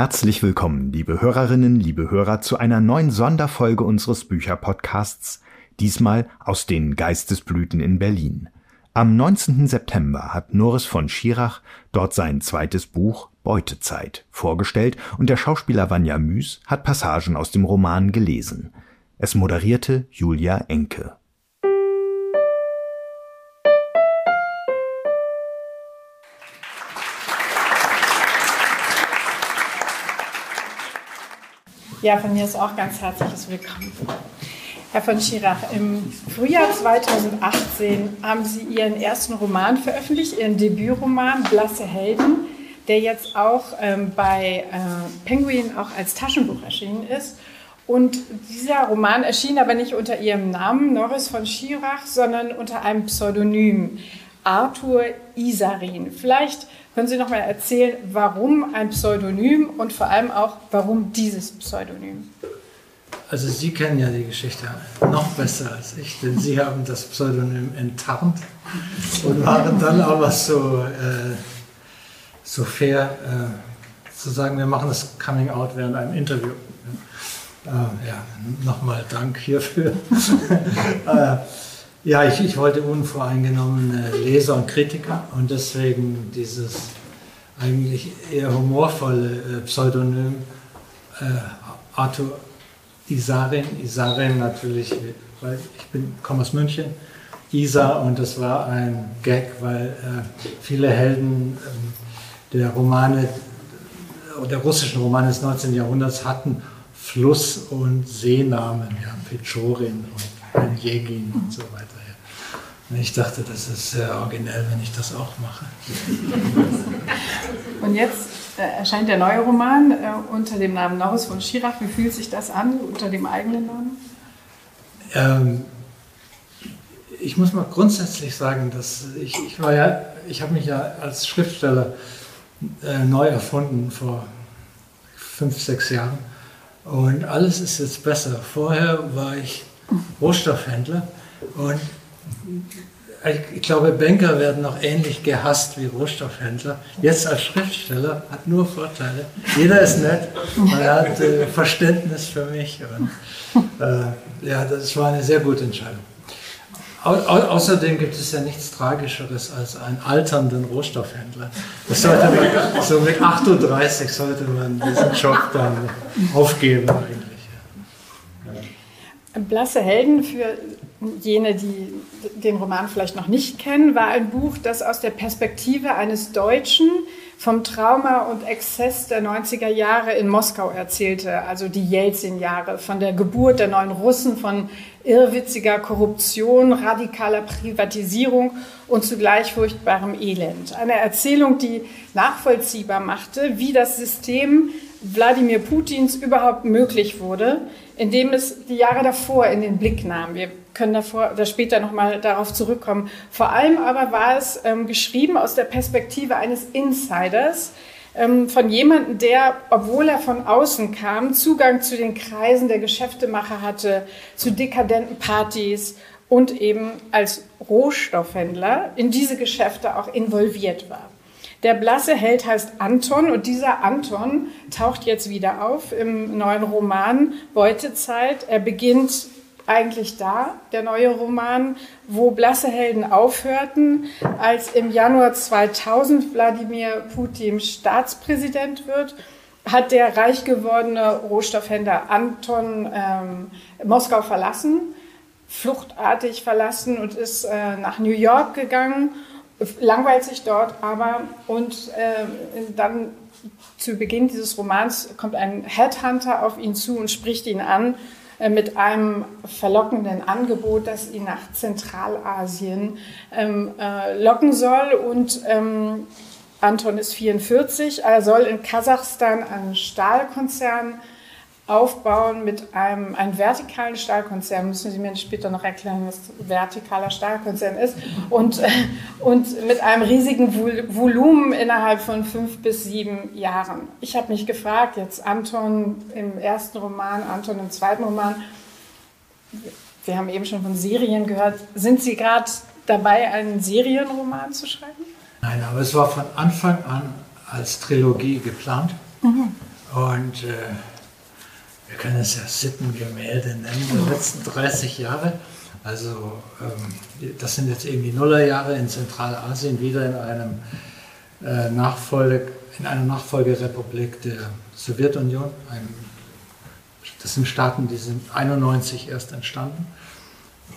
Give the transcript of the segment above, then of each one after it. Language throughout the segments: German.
Herzlich willkommen, liebe Hörerinnen, liebe Hörer, zu einer neuen Sonderfolge unseres Bücherpodcasts, diesmal aus den Geistesblüten in Berlin. Am 19. September hat Norris von Schirach dort sein zweites Buch Beutezeit vorgestellt und der Schauspieler Vanja Müs hat Passagen aus dem Roman gelesen. Es moderierte Julia Enke. Ja, von mir ist auch ganz herzliches Willkommen. Herr von Schirach, im Frühjahr 2018 haben Sie Ihren ersten Roman veröffentlicht, Ihren Debütroman Blasse Helden, der jetzt auch ähm, bei äh, Penguin auch als Taschenbuch erschienen ist. Und dieser Roman erschien aber nicht unter Ihrem Namen, Norris von Schirach, sondern unter einem Pseudonym, Arthur Isarin. Vielleicht können Sie noch mal erzählen, warum ein Pseudonym und vor allem auch, warum dieses Pseudonym? Also Sie kennen ja die Geschichte noch besser als ich, denn Sie haben das Pseudonym enttarnt und waren dann aber so, äh, so fair äh, zu sagen, wir machen das Coming Out während einem Interview. Äh, ja, nochmal Dank hierfür. Äh, ja, ich, ich wollte unvoreingenommene Leser und Kritiker und deswegen dieses eigentlich eher humorvolle äh, Pseudonym äh, Arthur Isarin. Isarin natürlich, weil ich bin, komme aus München, Isa und das war ein Gag, weil äh, viele Helden äh, der Romane, der russischen Romane des 19. Jahrhunderts hatten Fluss- und Seenamen, ja, Pechorin und Jegin und so weiter. Und ich dachte, das ist sehr originell, wenn ich das auch mache. Und jetzt äh, erscheint der neue Roman äh, unter dem Namen Norris von Schirach. Wie fühlt sich das an unter dem eigenen Namen? Ähm, ich muss mal grundsätzlich sagen, dass ich, ich war ja, ich habe mich ja als Schriftsteller äh, neu erfunden vor fünf, sechs Jahren. Und alles ist jetzt besser. Vorher war ich Rohstoffhändler und ich glaube, Banker werden noch ähnlich gehasst wie Rohstoffhändler. Jetzt als Schriftsteller hat nur Vorteile. Jeder ist nett, man hat äh, Verständnis für mich. Und, äh, ja, das war eine sehr gute Entscheidung. Au außerdem gibt es ja nichts Tragischeres als einen alternden Rohstoffhändler. Das sollte man, so mit 38 sollte man diesen Job dann aufgeben eigentlich. Blasse Helden für jene, die den Roman vielleicht noch nicht kennen, war ein Buch, das aus der Perspektive eines Deutschen vom Trauma und Exzess der 90er Jahre in Moskau erzählte, also die Jelzin-Jahre, von der Geburt der neuen Russen, von irrwitziger Korruption, radikaler Privatisierung und zugleich furchtbarem Elend. Eine Erzählung, die nachvollziehbar machte, wie das System Wladimir Putins überhaupt möglich wurde, indem es die Jahre davor in den Blick nahm. Wir können davor oder später nochmal darauf zurückkommen. Vor allem aber war es ähm, geschrieben aus der Perspektive eines Insiders, ähm, von jemandem, der, obwohl er von außen kam, Zugang zu den Kreisen der Geschäftemacher hatte, zu dekadenten Partys und eben als Rohstoffhändler in diese Geschäfte auch involviert war. Der blasse Held heißt Anton und dieser Anton taucht jetzt wieder auf im neuen Roman Beutezeit. Er beginnt eigentlich da, der neue Roman, wo blasse Helden aufhörten, als im Januar 2000 Wladimir Putin Staatspräsident wird, hat der reich gewordene Rohstoffhändler Anton ähm, Moskau verlassen, fluchtartig verlassen und ist äh, nach New York gegangen langweilt sich dort aber und äh, dann zu Beginn dieses Romans kommt ein Headhunter auf ihn zu und spricht ihn an äh, mit einem verlockenden Angebot, das ihn nach Zentralasien ähm, äh, locken soll. Und ähm, Anton ist 44, er soll in Kasachstan einen Stahlkonzern aufbauen mit einem, einem vertikalen Stahlkonzern. Müssen Sie mir später noch erklären, was vertikaler Stahlkonzern ist. Und, äh, und mit einem riesigen Volumen innerhalb von fünf bis sieben Jahren. Ich habe mich gefragt, jetzt Anton im ersten Roman, Anton im zweiten Roman, wir haben eben schon von Serien gehört. Sind Sie gerade dabei, einen Serienroman zu schreiben? Nein, aber es war von Anfang an als Trilogie geplant. Mhm. Und äh, wir können es ja Sittengemälde nennen, der letzten 30 Jahre. Also ähm, das sind jetzt eben die Nullerjahre in Zentralasien, wieder in, einem, äh, Nachfolge, in einer Nachfolgerepublik der Sowjetunion. Ein, das sind Staaten, die sind 91 erst entstanden.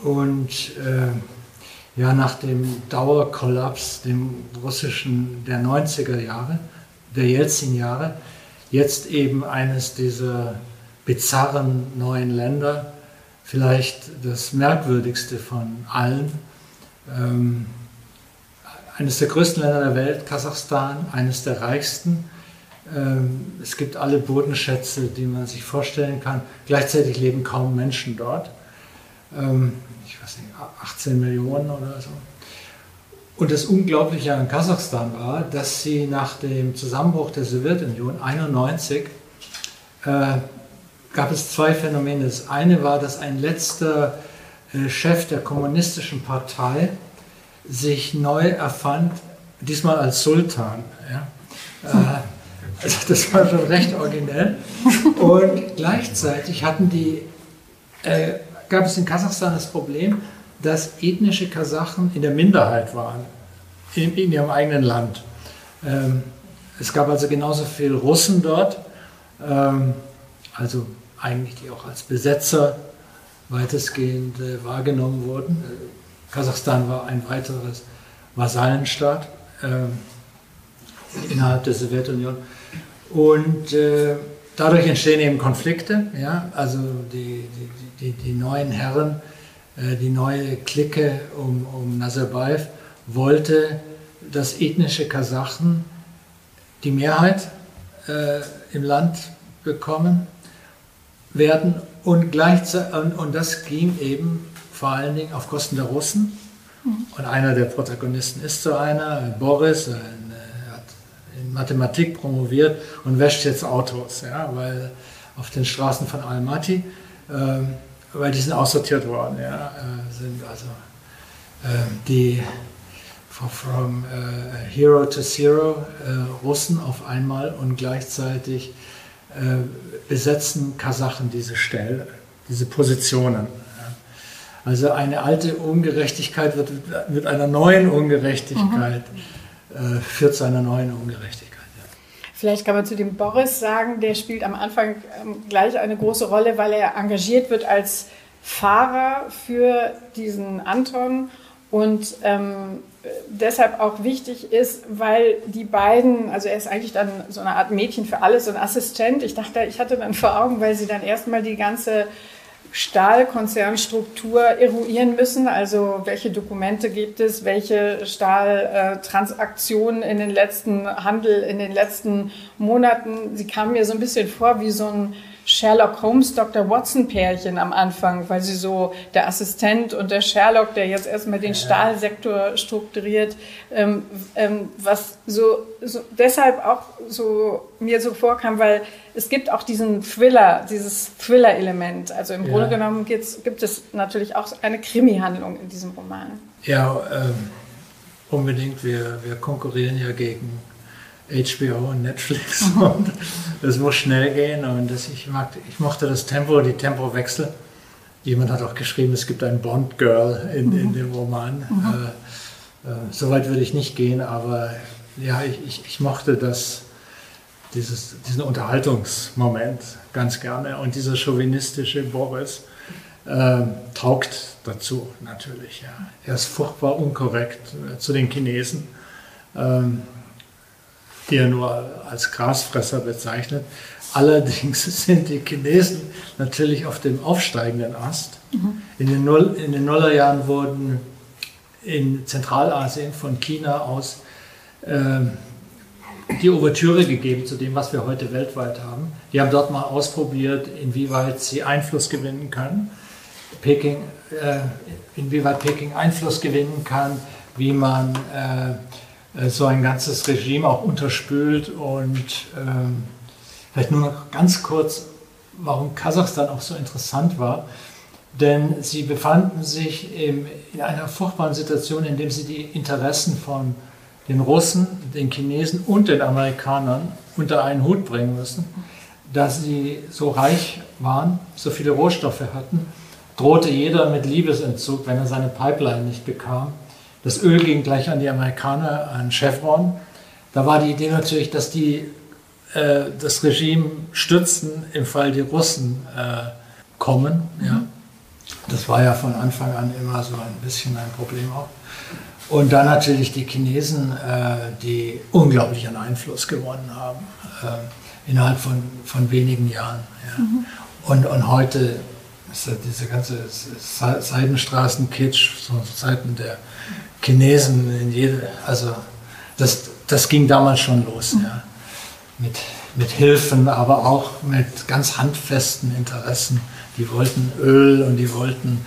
Und äh, ja, nach dem Dauerkollaps, dem russischen der 90er Jahre, der Jelzin-Jahre, jetzt eben eines dieser bizarren neuen Länder, vielleicht das merkwürdigste von allen. Ähm, eines der größten Länder der Welt, Kasachstan, eines der reichsten. Ähm, es gibt alle Bodenschätze, die man sich vorstellen kann. Gleichzeitig leben kaum Menschen dort. Ähm, ich weiß nicht, 18 Millionen oder so. Und das Unglaubliche an Kasachstan war, dass sie nach dem Zusammenbruch der Sowjetunion 1991 äh, gab es zwei Phänomene. Das eine war, dass ein letzter äh, Chef der kommunistischen Partei sich neu erfand, diesmal als Sultan. Ja. Äh, also das war schon recht originell. Und gleichzeitig hatten die, äh, gab es in Kasachstan das Problem, dass ethnische Kasachen in der Minderheit waren, in, in ihrem eigenen Land. Ähm, es gab also genauso viele Russen dort, ähm, also eigentlich die auch als Besetzer weitestgehend äh, wahrgenommen wurden. Äh, Kasachstan war ein weiteres Vasallenstaat äh, innerhalb der Sowjetunion. Und äh, dadurch entstehen eben Konflikte. Ja? Also die, die, die, die neuen Herren, äh, die neue Clique um, um Nazarbayev wollte, dass ethnische Kasachen die Mehrheit äh, im Land bekommen werden und, gleichzeitig, und, und das ging eben vor allen Dingen auf Kosten der Russen. Mhm. Und einer der Protagonisten ist so einer, Boris, ein, äh, hat in Mathematik promoviert und wäscht jetzt Autos, ja, weil auf den Straßen von Almaty, ähm, weil die sind aussortiert worden, ja, äh, sind also äh, die from äh, Hero to Zero äh, Russen auf einmal und gleichzeitig besetzen Kasachen diese Stelle, diese Positionen. Also eine alte Ungerechtigkeit wird mit einer neuen Ungerechtigkeit, mhm. äh, führt zu einer neuen Ungerechtigkeit. Vielleicht kann man zu dem Boris sagen, der spielt am Anfang ähm, gleich eine große Rolle, weil er engagiert wird als Fahrer für diesen Anton und ähm, deshalb auch wichtig ist, weil die beiden, also er ist eigentlich dann so eine Art Mädchen für alles, so ein Assistent. Ich dachte, ich hatte dann vor Augen, weil sie dann erstmal die ganze Stahlkonzernstruktur eruieren müssen. Also welche Dokumente gibt es, welche Stahltransaktionen in den letzten Handel, in den letzten Monaten. Sie kam mir so ein bisschen vor wie so ein Sherlock Holmes, Dr. Watson Pärchen am Anfang, weil sie so der Assistent und der Sherlock, der jetzt erstmal den Stahlsektor strukturiert, ähm, ähm, was so, so deshalb auch so mir so vorkam, weil es gibt auch diesen Thriller, dieses Thriller-Element. Also im ja. Grunde genommen gibt es natürlich auch eine Krimi-Handlung in diesem Roman. Ja, ähm, unbedingt. Wir, wir konkurrieren ja gegen HBO und Netflix mhm. und es muss schnell gehen und das, ich, mag, ich mochte das Tempo, die Tempowechsel. Jemand hat auch geschrieben, es gibt ein Bond-Girl in, mhm. in dem Roman. Mhm. Äh, äh, Soweit würde ich nicht gehen, aber ja, ich, ich, ich mochte das, dieses, diesen Unterhaltungsmoment ganz gerne und dieser chauvinistische Boris äh, taugt dazu natürlich. Ja. Er ist furchtbar unkorrekt äh, zu den Chinesen. Ähm, die er nur als Grasfresser bezeichnet. Allerdings sind die Chinesen natürlich auf dem aufsteigenden Ast. Mhm. In, den Null, in den Nullerjahren wurden in Zentralasien von China aus äh, die Ouvertüre gegeben zu dem, was wir heute weltweit haben. Die haben dort mal ausprobiert, inwieweit sie Einfluss gewinnen können. Peking, äh, inwieweit Peking Einfluss gewinnen kann, wie man äh, so ein ganzes Regime auch unterspült. Und ähm, vielleicht nur noch ganz kurz, warum Kasachstan auch so interessant war. Denn sie befanden sich im, in einer furchtbaren Situation, in der sie die Interessen von den Russen, den Chinesen und den Amerikanern unter einen Hut bringen müssen. dass sie so reich waren, so viele Rohstoffe hatten, drohte jeder mit Liebesentzug, wenn er seine Pipeline nicht bekam. Das Öl ging gleich an die Amerikaner, an Chevron. Da war die Idee natürlich, dass die äh, das Regime stützen, im Fall die Russen äh, kommen. Ja. Das war ja von Anfang an immer so ein bisschen ein Problem auch. Und dann natürlich die Chinesen, äh, die unglaublich an Einfluss gewonnen haben, äh, innerhalb von, von wenigen Jahren. Ja. Mhm. Und, und heute ist ja diese ganze Seidenstraßen-Kitsch, so Seiten der Chinesen in jede, also das, das ging damals schon los, mhm. ja. Mit, mit Hilfen, aber auch mit ganz handfesten Interessen. Die wollten Öl und die wollten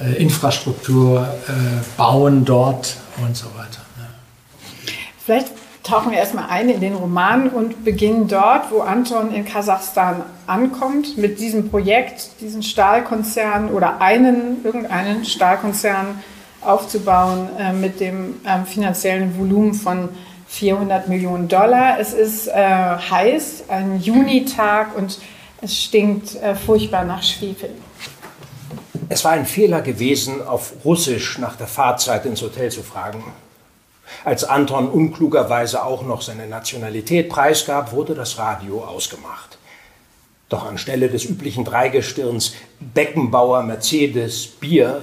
äh, Infrastruktur äh, bauen dort und so weiter. Ja. Vielleicht tauchen wir erstmal ein in den Roman und beginnen dort, wo Anton in Kasachstan ankommt, mit diesem Projekt, diesen Stahlkonzern oder einen, irgendeinen Stahlkonzern aufzubauen äh, mit dem ähm, finanziellen Volumen von 400 Millionen Dollar. Es ist äh, heiß, ein Junitag und es stinkt äh, furchtbar nach Schwefel. Es war ein Fehler gewesen, auf Russisch nach der Fahrzeit ins Hotel zu fragen. Als Anton unklugerweise auch noch seine Nationalität preisgab, wurde das Radio ausgemacht. Doch anstelle des üblichen Dreigestirns Beckenbauer, Mercedes, Bier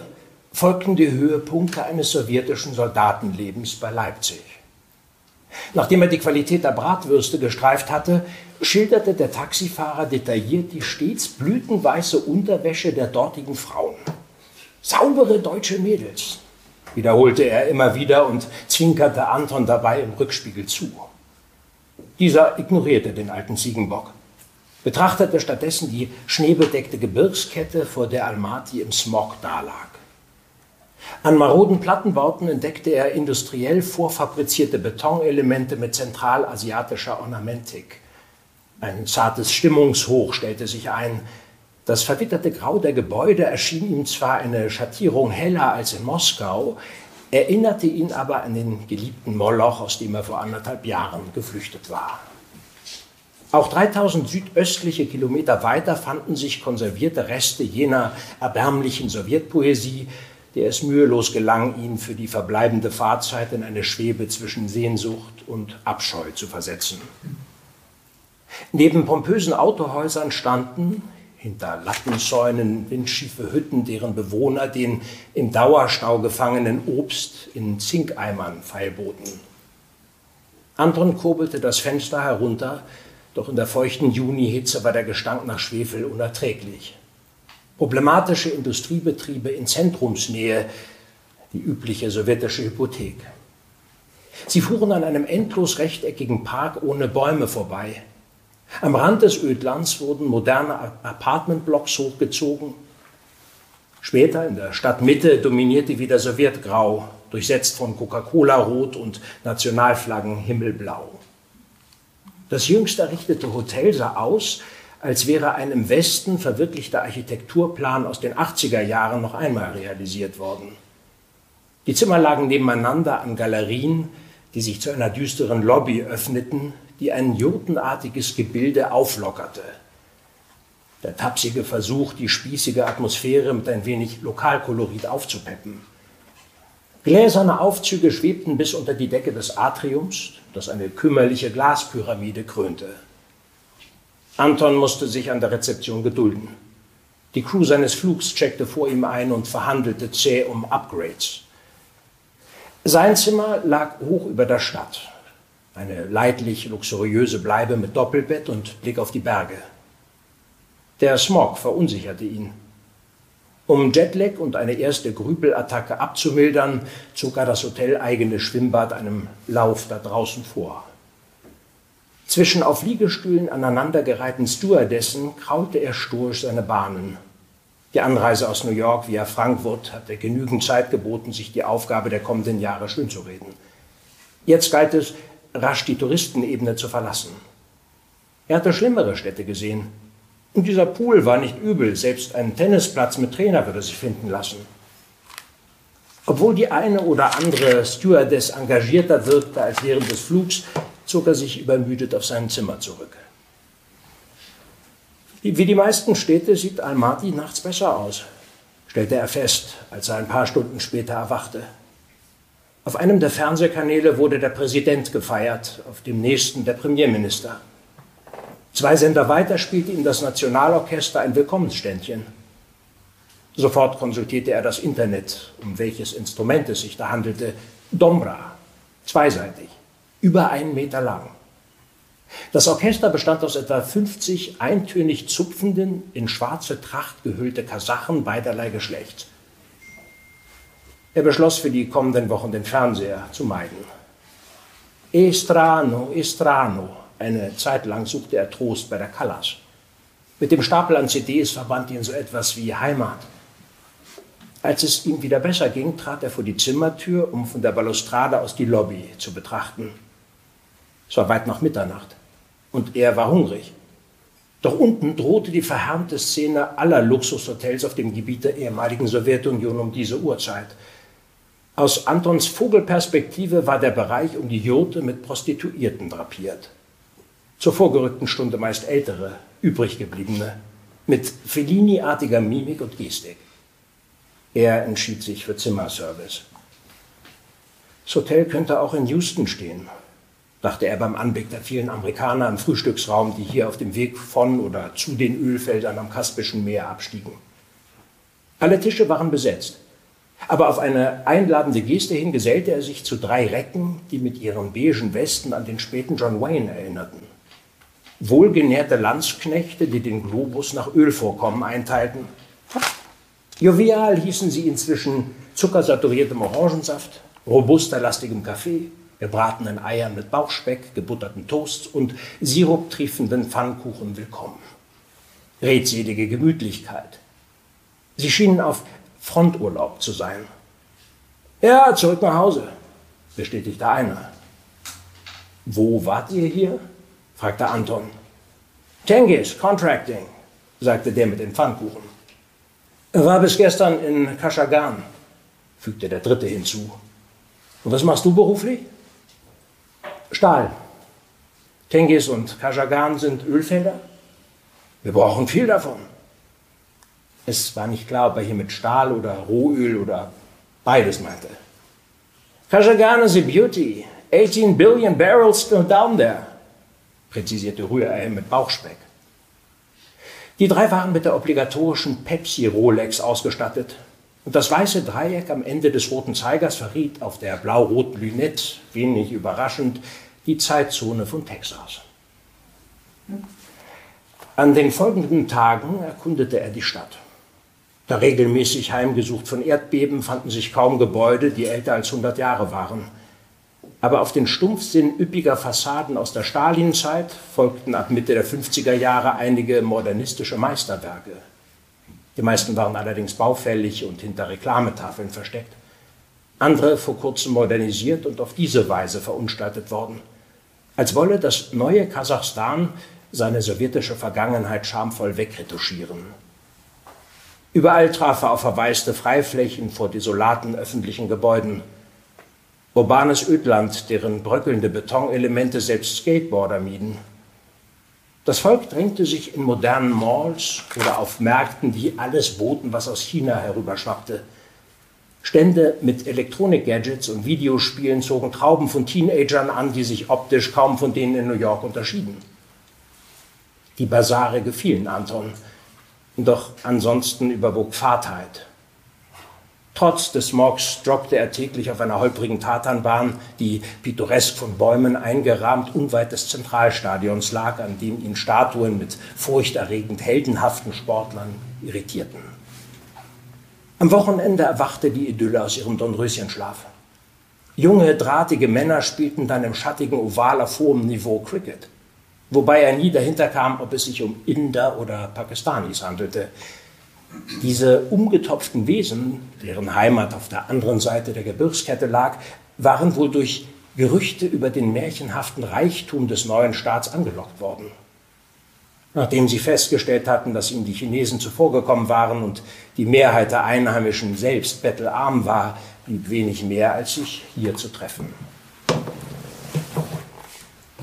folgten die Höhepunkte eines sowjetischen Soldatenlebens bei Leipzig. Nachdem er die Qualität der Bratwürste gestreift hatte, schilderte der Taxifahrer detailliert die stets blütenweiße Unterwäsche der dortigen Frauen. Saubere deutsche Mädels, wiederholte er immer wieder und zwinkerte Anton dabei im Rückspiegel zu. Dieser ignorierte den alten Ziegenbock, betrachtete stattdessen die schneebedeckte Gebirgskette, vor der Almaty im Smog dalag. An maroden Plattenbauten entdeckte er industriell vorfabrizierte Betonelemente mit zentralasiatischer Ornamentik. Ein zartes Stimmungshoch stellte sich ein. Das verwitterte Grau der Gebäude erschien ihm zwar eine Schattierung heller als in Moskau, erinnerte ihn aber an den geliebten Moloch, aus dem er vor anderthalb Jahren geflüchtet war. Auch 3000 südöstliche Kilometer weiter fanden sich konservierte Reste jener erbärmlichen Sowjetpoesie, der es mühelos gelang, ihn für die verbleibende Fahrzeit in eine Schwebe zwischen Sehnsucht und Abscheu zu versetzen. Neben pompösen Autohäusern standen, hinter Lattenzäunen, windschiefe Hütten, deren Bewohner den im Dauerstau gefangenen Obst in Zinkeimern feilboten. Anton kurbelte das Fenster herunter, doch in der feuchten Junihitze war der Gestank nach Schwefel unerträglich problematische Industriebetriebe in Zentrumsnähe, die übliche sowjetische Hypothek. Sie fuhren an einem endlos rechteckigen Park ohne Bäume vorbei. Am Rand des Ödlands wurden moderne Apartmentblocks hochgezogen. Später in der Stadtmitte dominierte wieder Sowjetgrau, durchsetzt von Coca-Cola-Rot und Nationalflaggen himmelblau. Das jüngst errichtete Hotel sah aus, als wäre ein im Westen verwirklichter Architekturplan aus den 80er Jahren noch einmal realisiert worden. Die Zimmer lagen nebeneinander an Galerien, die sich zu einer düsteren Lobby öffneten, die ein jurtenartiges Gebilde auflockerte. Der tapsige Versuch, die spießige Atmosphäre mit ein wenig Lokalkolorit aufzupeppen. Gläserne Aufzüge schwebten bis unter die Decke des Atriums, das eine kümmerliche Glaspyramide krönte. Anton musste sich an der Rezeption gedulden. Die Crew seines Flugs checkte vor ihm ein und verhandelte zäh um Upgrades. Sein Zimmer lag hoch über der Stadt. Eine leidlich luxuriöse Bleibe mit Doppelbett und Blick auf die Berge. Der Smog verunsicherte ihn. Um Jetlag und eine erste Grübelattacke abzumildern, zog er das hoteleigene Schwimmbad einem Lauf da draußen vor. Zwischen auf Liegestühlen aneinandergereihten Stewardessen kraulte er stoisch seine Bahnen. Die Anreise aus New York via Frankfurt hatte genügend Zeit geboten, sich die Aufgabe der kommenden Jahre schönzureden. Jetzt galt es, rasch die Touristenebene zu verlassen. Er hatte schlimmere Städte gesehen. Und dieser Pool war nicht übel, selbst einen Tennisplatz mit Trainer würde sich finden lassen. Obwohl die eine oder andere Stewardess engagierter wirkte als während des Flugs, zog er sich übermüdet auf sein Zimmer zurück. Wie die meisten Städte sieht Almaty nachts besser aus, stellte er fest, als er ein paar Stunden später erwachte. Auf einem der Fernsehkanäle wurde der Präsident gefeiert, auf dem nächsten der Premierminister. Zwei Sender weiter spielte ihm das Nationalorchester ein Willkommensständchen. Sofort konsultierte er das Internet, um welches Instrument es sich da handelte. Dombra, zweiseitig, über einen Meter lang. Das Orchester bestand aus etwa 50 eintönig zupfenden, in schwarze Tracht gehüllte Kasachen beiderlei Geschlechts. Er beschloss für die kommenden Wochen den Fernseher zu meiden. Estrano, Estrano. Eine Zeit lang suchte er Trost bei der Callas. Mit dem Stapel an CDs verband ihn so etwas wie Heimat. Als es ihm wieder besser ging, trat er vor die Zimmertür, um von der Balustrade aus die Lobby zu betrachten. Es war weit nach Mitternacht und er war hungrig. Doch unten drohte die verhärmte Szene aller Luxushotels auf dem Gebiet der ehemaligen Sowjetunion um diese Uhrzeit. Aus Antons Vogelperspektive war der Bereich um die Jurte mit Prostituierten drapiert. Zur vorgerückten Stunde meist ältere, übriggebliebene, mit Fellini-artiger Mimik und Gestik. Er entschied sich für Zimmerservice. Das Hotel könnte auch in Houston stehen, dachte er beim Anblick der vielen Amerikaner im Frühstücksraum, die hier auf dem Weg von oder zu den Ölfeldern am Kaspischen Meer abstiegen. Alle Tische waren besetzt, aber auf eine einladende Geste hin gesellte er sich zu drei Recken, die mit ihren beigen Westen an den späten John Wayne erinnerten. Wohlgenährte Landsknechte, die den Globus nach Ölvorkommen einteilten Jovial hießen sie inzwischen zuckersaturiertem Orangensaft, robuster lastigem Kaffee, gebratenen Eiern mit Bauchspeck, gebutterten Toasts und siruptriefenden Pfannkuchen willkommen. Redselige Gemütlichkeit. Sie schienen auf Fronturlaub zu sein. Ja, zurück nach Hause, bestätigte einer. Wo wart ihr hier? fragte Anton. Tengis, Contracting, sagte der mit den Pfannkuchen. War bis gestern in Kaschagan, fügte der Dritte hinzu. Und was machst du beruflich? Stahl. Tengis und Kaschagan sind Ölfelder. Wir brauchen viel davon. Es war nicht klar, ob er hier mit Stahl oder Rohöl oder beides meinte. Kaschagan is a beauty. 18 billion barrels still down there, präzisierte Rührei mit Bauchspeck. Die drei waren mit der obligatorischen Pepsi-Rolex ausgestattet. Und das weiße Dreieck am Ende des roten Zeigers verriet auf der blau-roten Lünette, wenig überraschend, die Zeitzone von Texas. An den folgenden Tagen erkundete er die Stadt. Da regelmäßig heimgesucht von Erdbeben fanden sich kaum Gebäude, die älter als 100 Jahre waren aber auf den Stumpfsinn üppiger Fassaden aus der Stalinzeit folgten ab Mitte der 50er Jahre einige modernistische Meisterwerke. Die meisten waren allerdings baufällig und hinter Reklametafeln versteckt. Andere vor kurzem modernisiert und auf diese Weise verunstaltet worden. Als wolle das neue Kasachstan seine sowjetische Vergangenheit schamvoll wegretuschieren. Überall traf er auf verwaiste Freiflächen vor desolaten öffentlichen Gebäuden – Urbanes Ödland, deren bröckelnde Betonelemente selbst Skateboarder mieden. Das Volk drängte sich in modernen Malls oder auf Märkten, die alles boten, was aus China herüberschwappte. Stände mit Elektronik-Gadgets und Videospielen zogen Trauben von Teenagern an, die sich optisch kaum von denen in New York unterschieden. Die Basare gefielen Anton, doch ansonsten überwog Fahrtheit. Trotz des Smogs joggte er täglich auf einer holprigen Tatanbahn, die pittoresk von Bäumen eingerahmt unweit des Zentralstadions lag, an dem ihn Statuen mit furchterregend heldenhaften Sportlern irritierten. Am Wochenende erwachte die Idylle aus ihrem Dornröschenschlaf. Junge, drahtige Männer spielten dann im schattigen Oval auf hohem Niveau Cricket, wobei er nie dahinter kam, ob es sich um Inder oder Pakistanis handelte. Diese umgetopften Wesen, deren Heimat auf der anderen Seite der Gebirgskette lag, waren wohl durch Gerüchte über den märchenhaften Reichtum des neuen Staats angelockt worden. Nachdem sie festgestellt hatten, dass ihnen die Chinesen zuvorgekommen waren und die Mehrheit der Einheimischen selbst bettelarm war, blieb wenig mehr, als sich hier zu treffen.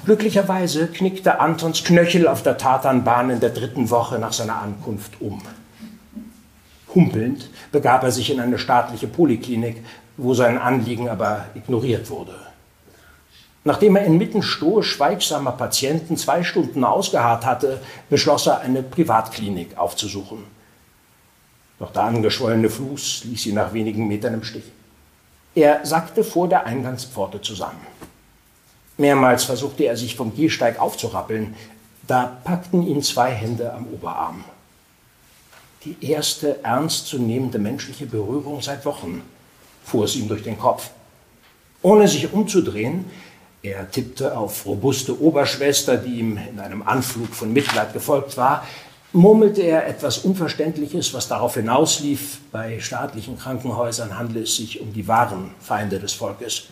Glücklicherweise knickte Antons Knöchel auf der Tatanbahn in der dritten Woche nach seiner Ankunft um. Humpelnd begab er sich in eine staatliche Poliklinik, wo sein Anliegen aber ignoriert wurde. Nachdem er inmitten stoisch schweigsamer Patienten zwei Stunden ausgeharrt hatte, beschloss er, eine Privatklinik aufzusuchen. Doch der angeschwollene Fuß ließ ihn nach wenigen Metern im Stich. Er sackte vor der Eingangspforte zusammen. Mehrmals versuchte er sich vom Gehsteig aufzurappeln. Da packten ihn zwei Hände am Oberarm. Die erste ernstzunehmende menschliche Berührung seit Wochen, fuhr es ihm durch den Kopf. Ohne sich umzudrehen, er tippte auf robuste Oberschwester, die ihm in einem Anflug von Mitleid gefolgt war, murmelte er etwas Unverständliches, was darauf hinauslief, bei staatlichen Krankenhäusern handle es sich um die wahren Feinde des Volkes.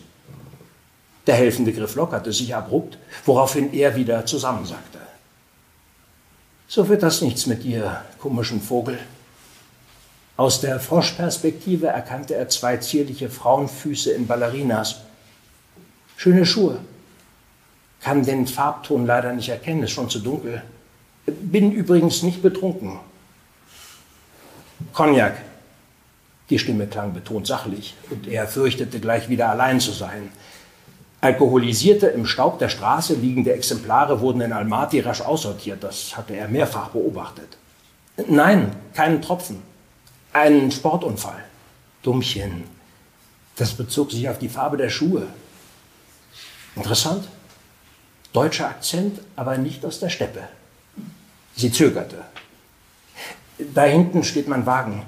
Der helfende Griff lockerte sich abrupt, woraufhin er wieder zusammensackte. So wird das nichts mit dir, komischen Vogel. Aus der Froschperspektive erkannte er zwei zierliche Frauenfüße in Ballerinas. Schöne Schuhe. Kann den Farbton leider nicht erkennen, ist schon zu dunkel. Bin übrigens nicht betrunken. Cognac. Die Stimme klang betont sachlich und er fürchtete gleich wieder allein zu sein. Alkoholisierte, im Staub der Straße liegende Exemplare wurden in Almaty rasch aussortiert. Das hatte er mehrfach beobachtet. Nein, keinen Tropfen. Ein Sportunfall. Dummchen. Das bezog sich auf die Farbe der Schuhe. Interessant. Deutscher Akzent, aber nicht aus der Steppe. Sie zögerte. Da hinten steht mein Wagen.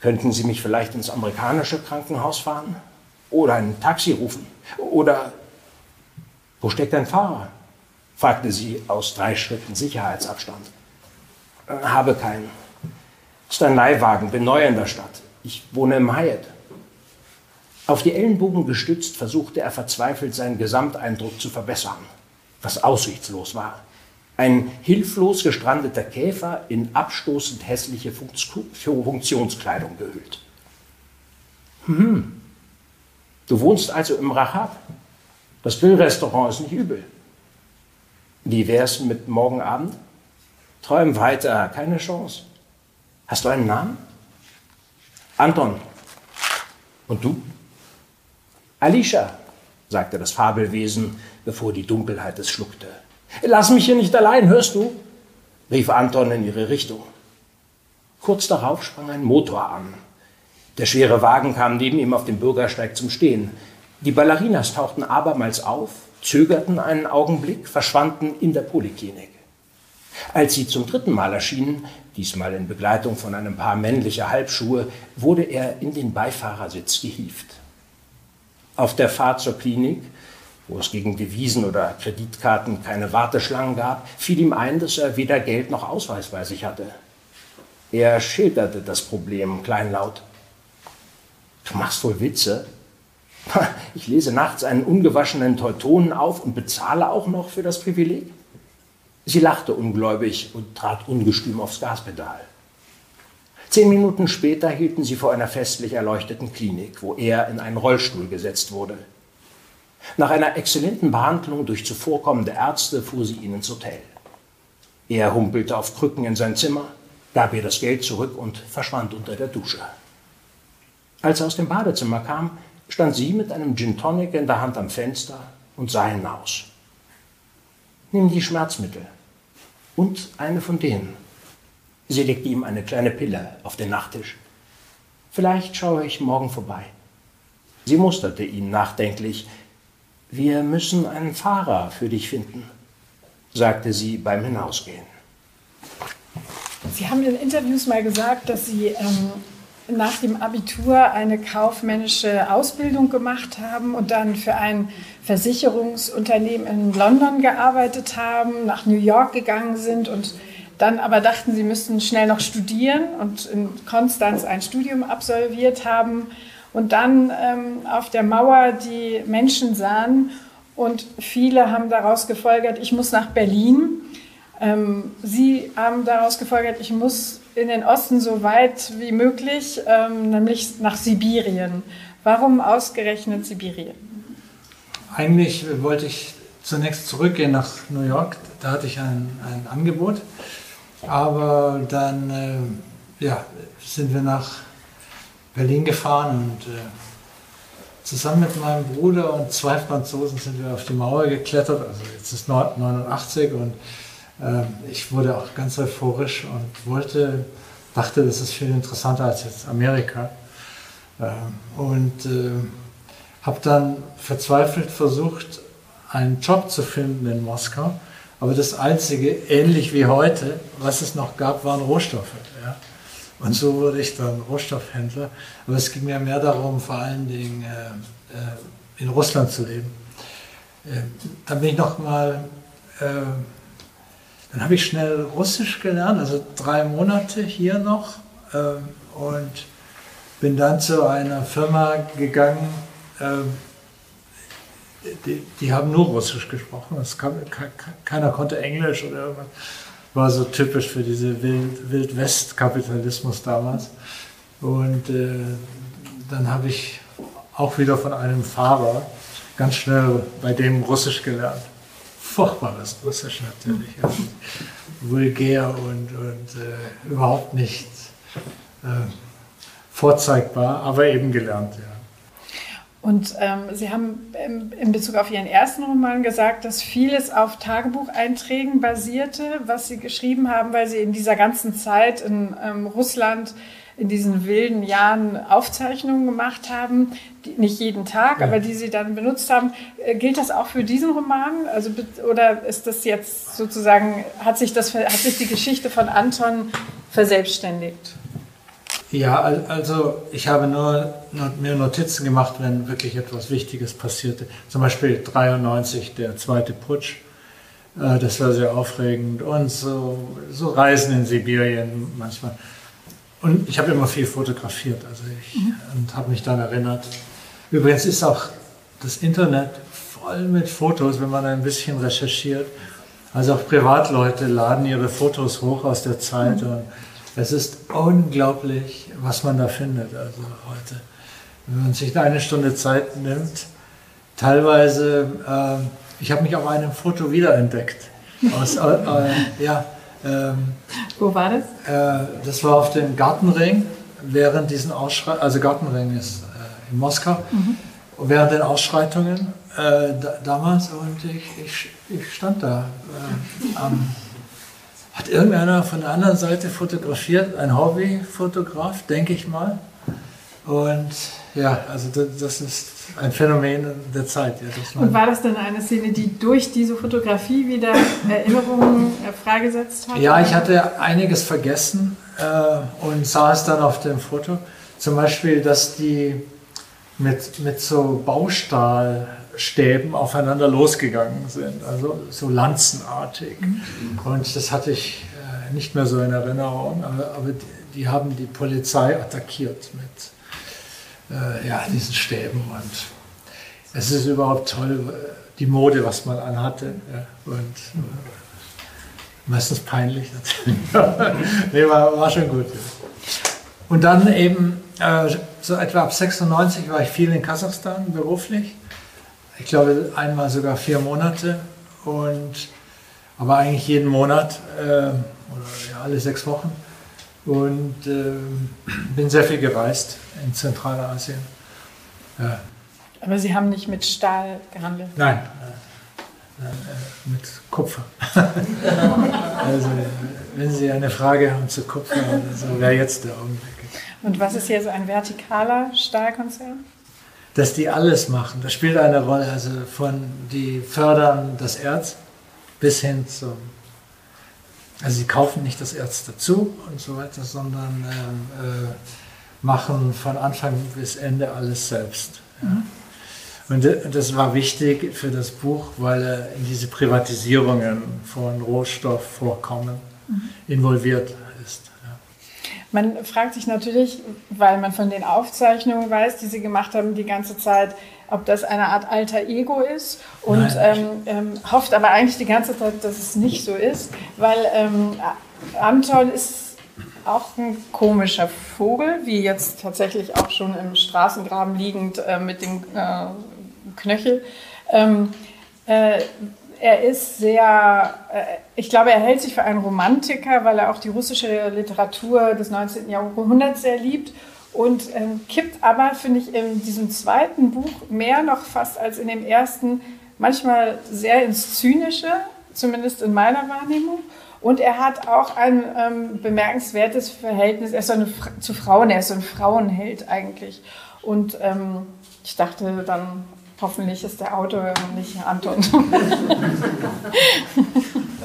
Könnten Sie mich vielleicht ins amerikanische Krankenhaus fahren? Oder ein Taxi rufen? Oder wo steckt dein Fahrer? fragte sie aus drei Schritten Sicherheitsabstand. Äh, habe keinen. Ist ein Leihwagen, bin neu in der Stadt. Ich wohne im Hyatt. Auf die Ellenbogen gestützt versuchte er verzweifelt seinen Gesamteindruck zu verbessern, was aussichtslos war. Ein hilflos gestrandeter Käfer in abstoßend hässliche Funktionskleidung gehüllt. Hm. Du wohnst also im Rachab? Das Grillrestaurant ist nicht übel. Wie wär's mit morgen Abend? Träum weiter, keine Chance. Hast du einen Namen? Anton. Und du? Alicia, sagte das Fabelwesen, bevor die Dunkelheit es schluckte. Lass mich hier nicht allein, hörst du? rief Anton in ihre Richtung. Kurz darauf sprang ein Motor an. Der schwere Wagen kam neben ihm auf dem Bürgersteig zum Stehen. Die Ballerinas tauchten abermals auf, zögerten einen Augenblick, verschwanden in der Poliklinik. Als sie zum dritten Mal erschienen, diesmal in Begleitung von einem Paar männlicher Halbschuhe, wurde er in den Beifahrersitz gehievt. Auf der Fahrt zur Klinik, wo es gegen Devisen oder Kreditkarten keine Warteschlangen gab, fiel ihm ein, dass er weder Geld noch Ausweis bei sich hatte. Er schilderte das Problem kleinlaut. Du machst wohl Witze? Ich lese nachts einen ungewaschenen Teutonen auf und bezahle auch noch für das Privileg. Sie lachte ungläubig und trat ungestüm aufs Gaspedal. Zehn Minuten später hielten sie vor einer festlich erleuchteten Klinik, wo er in einen Rollstuhl gesetzt wurde. Nach einer exzellenten Behandlung durch zuvorkommende Ärzte fuhr sie ihn ins Hotel. Er humpelte auf Krücken in sein Zimmer, gab ihr das Geld zurück und verschwand unter der Dusche. Als er aus dem Badezimmer kam, stand sie mit einem Gin Tonic in der Hand am Fenster und sah hinaus. Nimm die Schmerzmittel und eine von denen. Sie legte ihm eine kleine Pille auf den Nachttisch. Vielleicht schaue ich morgen vorbei. Sie musterte ihn nachdenklich. Wir müssen einen Fahrer für dich finden, sagte sie beim Hinausgehen. Sie haben in Interviews mal gesagt, dass Sie ähm, nach dem Abitur eine kaufmännische Ausbildung gemacht haben und dann für ein Versicherungsunternehmen in London gearbeitet haben, nach New York gegangen sind und dann aber dachten, sie müssten schnell noch studieren und in Konstanz ein Studium absolviert haben und dann ähm, auf der Mauer die Menschen sahen und viele haben daraus gefolgert, ich muss nach Berlin. Ähm, sie haben daraus gefolgert, ich muss in den Osten so weit wie möglich, ähm, nämlich nach Sibirien. Warum ausgerechnet Sibirien? Eigentlich wollte ich zunächst zurückgehen nach New York. Da hatte ich ein, ein Angebot. Aber dann äh, ja, sind wir nach Berlin gefahren und äh, zusammen mit meinem Bruder und zwei Franzosen sind wir auf die Mauer geklettert. Also jetzt ist 89 und ich wurde auch ganz euphorisch und wollte, dachte, das ist viel interessanter als jetzt Amerika. Äh, und äh, habe dann verzweifelt versucht, einen Job zu finden in Moskau. Aber das Einzige, ähnlich wie heute, was es noch gab, waren Rohstoffe. Ja. Und so wurde ich dann Rohstoffhändler. Aber es ging mir mehr darum, vor allen Dingen äh, äh in Russland zu leben. Dann bin ich noch mal, äh, dann habe ich schnell Russisch gelernt, also drei Monate hier noch. Ähm, und bin dann zu einer Firma gegangen, ähm, die, die, haben nur Russisch gesprochen. Kam, keiner konnte Englisch oder irgendwas. War so typisch für diese Wild, West-Kapitalismus damals. Und äh, dann habe ich auch wieder von einem Fahrer ganz schnell bei dem Russisch gelernt. Furchtbares Russisch natürlich. Ja. Vulgär und, und äh, überhaupt nicht äh, vorzeigbar, aber eben gelernt. Ja. Und ähm, Sie haben in Bezug auf Ihren ersten Roman gesagt, dass vieles auf Tagebucheinträgen basierte, was Sie geschrieben haben, weil Sie in dieser ganzen Zeit in ähm, Russland in diesen wilden Jahren Aufzeichnungen gemacht haben, die, nicht jeden Tag, ja. aber die Sie dann benutzt haben. Äh, gilt das auch für diesen Roman? Also, oder ist das jetzt sozusagen, hat sich, das, hat sich die Geschichte von Anton verselbstständigt? Ja, also ich habe nur mir Notizen gemacht, wenn wirklich etwas Wichtiges passierte. Zum Beispiel 93, der zweite Putsch. Äh, das war sehr aufregend. Und so, so Reisen in Sibirien manchmal. Und ich habe immer viel fotografiert also ich, mhm. und habe mich dann erinnert. Übrigens ist auch das Internet voll mit Fotos, wenn man ein bisschen recherchiert. Also auch Privatleute laden ihre Fotos hoch aus der Zeit. Mhm. Und es ist unglaublich, was man da findet. Also heute, wenn man sich eine Stunde Zeit nimmt, teilweise, äh, ich habe mich auf einem Foto wiederentdeckt. Aus, äh, äh, ja, ähm, Wo war das? Äh, das war auf dem Gartenring während diesen Ausschreitungen, also Gartenring ist äh, in Moskau, mhm. während den Ausschreitungen äh, da, damals und ich, ich, ich stand da am hat irgendeiner von der anderen Seite fotografiert, ein Hobbyfotograf, denke ich mal. Und ja, also das ist ein Phänomen der Zeit. Ja, und war das dann eine Szene, die durch diese Fotografie wieder Erinnerungen äh, freigesetzt hat? Ja, ich hatte einiges vergessen äh, und sah es dann auf dem Foto. Zum Beispiel, dass die mit, mit so Baustahl Stäben aufeinander losgegangen sind, also so lanzenartig. Mhm. Und das hatte ich äh, nicht mehr so in Erinnerung, aber, aber die, die, haben die Polizei attackiert mit äh, ja, diesen Stäben. Und es ist überhaupt toll, äh, die Mode, was man anhatte. Ja, und äh, meistens peinlich natürlich. nee, war, war schon gut. Ja. Und dann eben, äh, so etwa ab 96 war ich viel in Kasachstan beruflich ich glaube einmal sogar vier Monate und aber eigentlich jeden Monat äh, oder ja, alle sechs Wochen und äh, bin sehr viel gereist in Zentralasien. Ja. Aber Sie haben nicht mit Stahl gehandelt? Nein, äh, äh mit Kupfer. also wenn Sie eine Frage haben zu Kupfer, also wäre jetzt der Augenblick. Und was ist hier so ein vertikaler Stahlkonzern? dass die alles machen. Das spielt eine Rolle. Also von die fördern das Erz bis hin zum. Also sie kaufen nicht das Erz dazu und so weiter, sondern äh, äh, machen von Anfang bis Ende alles selbst. Ja. Mhm. Und das war wichtig für das Buch, weil er in diese Privatisierungen von Rohstoffvorkommen mhm. involviert man fragt sich natürlich, weil man von den Aufzeichnungen weiß, die Sie gemacht haben die ganze Zeit, ob das eine Art alter Ego ist und ähm, ähm, hofft aber eigentlich die ganze Zeit, dass es nicht so ist, weil ähm, Anton ist auch ein komischer Vogel, wie jetzt tatsächlich auch schon im Straßengraben liegend äh, mit dem äh, Knöchel. Ähm, Äh, er ist sehr, äh, ich glaube, er hält sich für einen Romantiker, weil er auch die russische Literatur des 19. Jahrhunderts sehr liebt und ähm, kippt aber, finde ich, in diesem zweiten Buch mehr noch fast als in dem ersten manchmal sehr ins Zynische, zumindest in meiner Wahrnehmung. Und er hat auch ein ähm, bemerkenswertes Verhältnis. Er ist so eine, zu Frauen, er ist so ein Frauenheld eigentlich. Und ähm, ich dachte dann, Hoffentlich ist der Autor nicht Anton.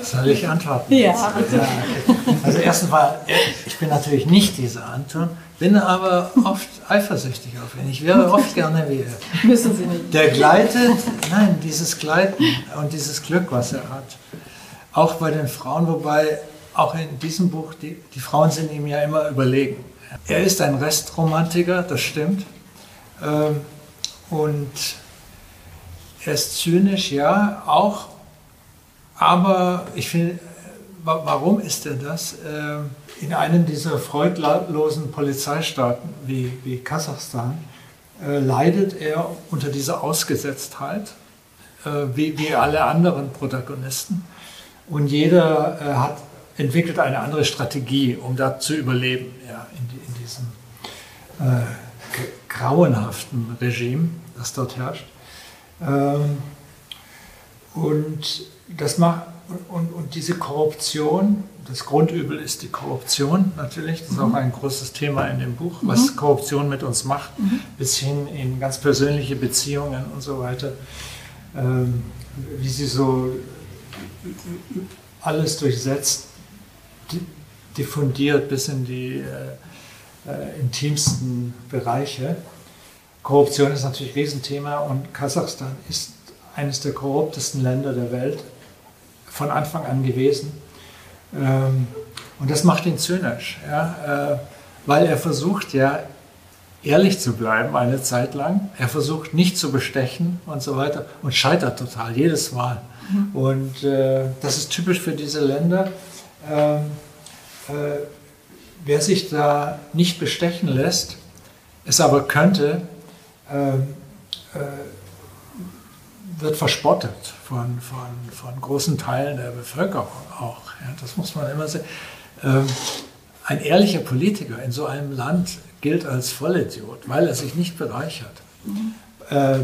Soll ich antworten? Ja. ja. Also erstens mal, ich bin natürlich nicht dieser Anton, bin aber oft eifersüchtig auf ihn. Ich wäre oft gerne wie er. Müssen Sie nicht. Der gleitet, nein, dieses Gleiten und dieses Glück, was er hat. Auch bei den Frauen, wobei auch in diesem Buch, die, die Frauen sind ihm ja immer überlegen. Er ist ein Restromantiker, das stimmt. Ähm, und er ist zynisch, ja, auch. Aber ich finde, warum ist er das? Ähm, in einem dieser freudlosen Polizeistaaten wie, wie Kasachstan äh, leidet er unter dieser Ausgesetztheit, äh, wie, wie alle anderen Protagonisten. Und jeder äh, hat, entwickelt eine andere Strategie, um da zu überleben, ja, in, in diesem äh, grauenhaften Regime, das dort herrscht. Ähm, und das macht und, und, diese Korruption, das Grundübel ist die Korruption natürlich, das ist auch mhm. ein großes Thema in dem Buch, was mhm. Korruption mit uns macht, mhm. bis hin in ganz persönliche Beziehungen und so weiter, ähm, wie sie so alles durchsetzt, diffundiert bis in die äh, äh, intimsten Bereiche. Korruption ist natürlich ein Riesenthema und Kasachstan ist eines der korruptesten Länder der Welt von Anfang an gewesen. Ähm, und das macht ihn zynisch, ja, äh, weil er versucht ja ehrlich zu bleiben eine Zeit lang. Er versucht nicht zu bestechen und so weiter und scheitert total jedes Mal. Mhm. Und äh, das ist typisch für diese Länder. Ähm, äh, wer sich da nicht bestechen lässt, es aber könnte, ähm, äh, wird verspottet von, von, von großen Teilen der Bevölkerung auch. Ja, das muss man immer sehen. Ähm, ein ehrlicher Politiker in so einem Land gilt als Vollidiot, weil er sich nicht bereichert. Mhm. Äh,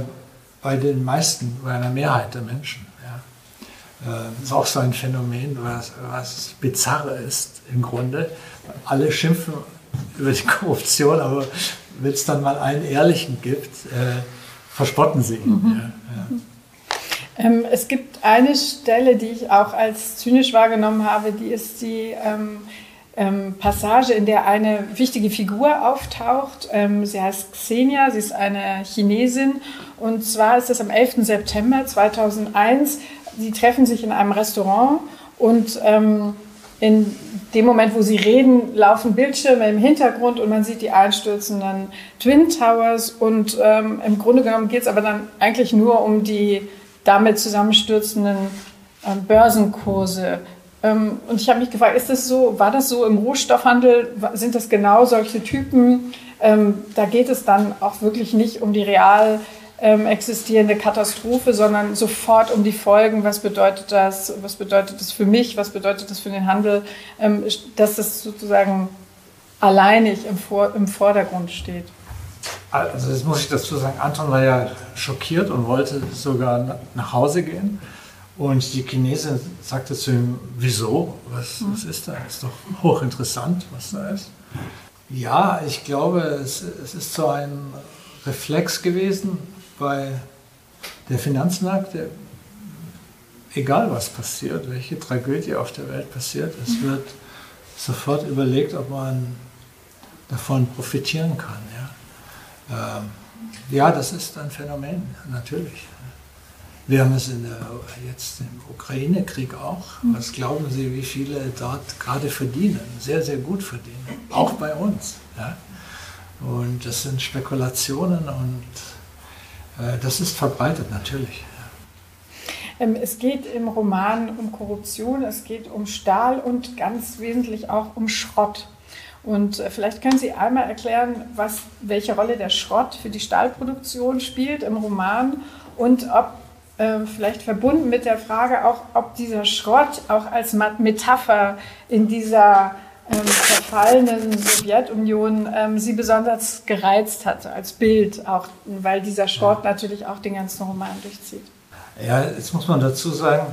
bei den meisten, bei einer Mehrheit der Menschen. Ja. Äh, das ist auch so ein Phänomen, was, was bizarr ist im Grunde. Alle schimpfen über die Korruption, aber wenn es dann mal einen Ehrlichen gibt, äh, verspotten sie ihn. Mhm. Ja, ja. Ähm, es gibt eine Stelle, die ich auch als zynisch wahrgenommen habe, die ist die ähm, ähm, Passage, in der eine wichtige Figur auftaucht. Ähm, sie heißt Xenia, sie ist eine Chinesin und zwar ist es am 11. September 2001. Sie treffen sich in einem Restaurant und ähm, in dem Moment, wo sie reden, laufen Bildschirme im Hintergrund und man sieht die einstürzenden Twin Towers. Und ähm, im Grunde genommen geht es aber dann eigentlich nur um die damit zusammenstürzenden ähm, Börsenkurse. Ähm, und ich habe mich gefragt, ist das so, war das so im Rohstoffhandel? Sind das genau solche Typen? Ähm, da geht es dann auch wirklich nicht um die real existierende Katastrophe, sondern sofort um die Folgen. Was bedeutet das? Was bedeutet das für mich? Was bedeutet das für den Handel? Dass das sozusagen alleinig im Vordergrund steht. Also das muss ich dazu sagen, Anton war ja schockiert und wollte sogar nach Hause gehen. Und die Chinesin sagte zu ihm, wieso? Was, hm. was ist da? Ist doch hochinteressant, was da ist. Ja, ich glaube, es, es ist so ein Reflex gewesen, bei der Finanzmarkt, der, egal was passiert, welche Tragödie auf der Welt passiert, es mhm. wird sofort überlegt, ob man davon profitieren kann. Ja, ähm, ja das ist ein Phänomen, natürlich. Wir haben es in der, jetzt im Ukraine-Krieg auch. Mhm. Was glauben Sie, wie viele dort gerade verdienen? Sehr, sehr gut verdienen. Auch bei uns. Ja? Und das sind Spekulationen und äh, das ist verbreitet natürlich. Ähm, es geht im Roman um Korruption, es geht um Stahl und ganz wesentlich auch um Schrott. Und äh, vielleicht können Sie einmal erklären, was, welche Rolle der Schrott für die Stahlproduktion spielt im Roman und ob äh, vielleicht verbunden mit der Frage auch, ob dieser Schrott auch als Metapher in dieser ähm, verfallenen Sowjetunion ähm, sie besonders gereizt hatte, als Bild, auch weil dieser Schrott natürlich auch den ganzen Roman durchzieht. Ja, jetzt muss man dazu sagen,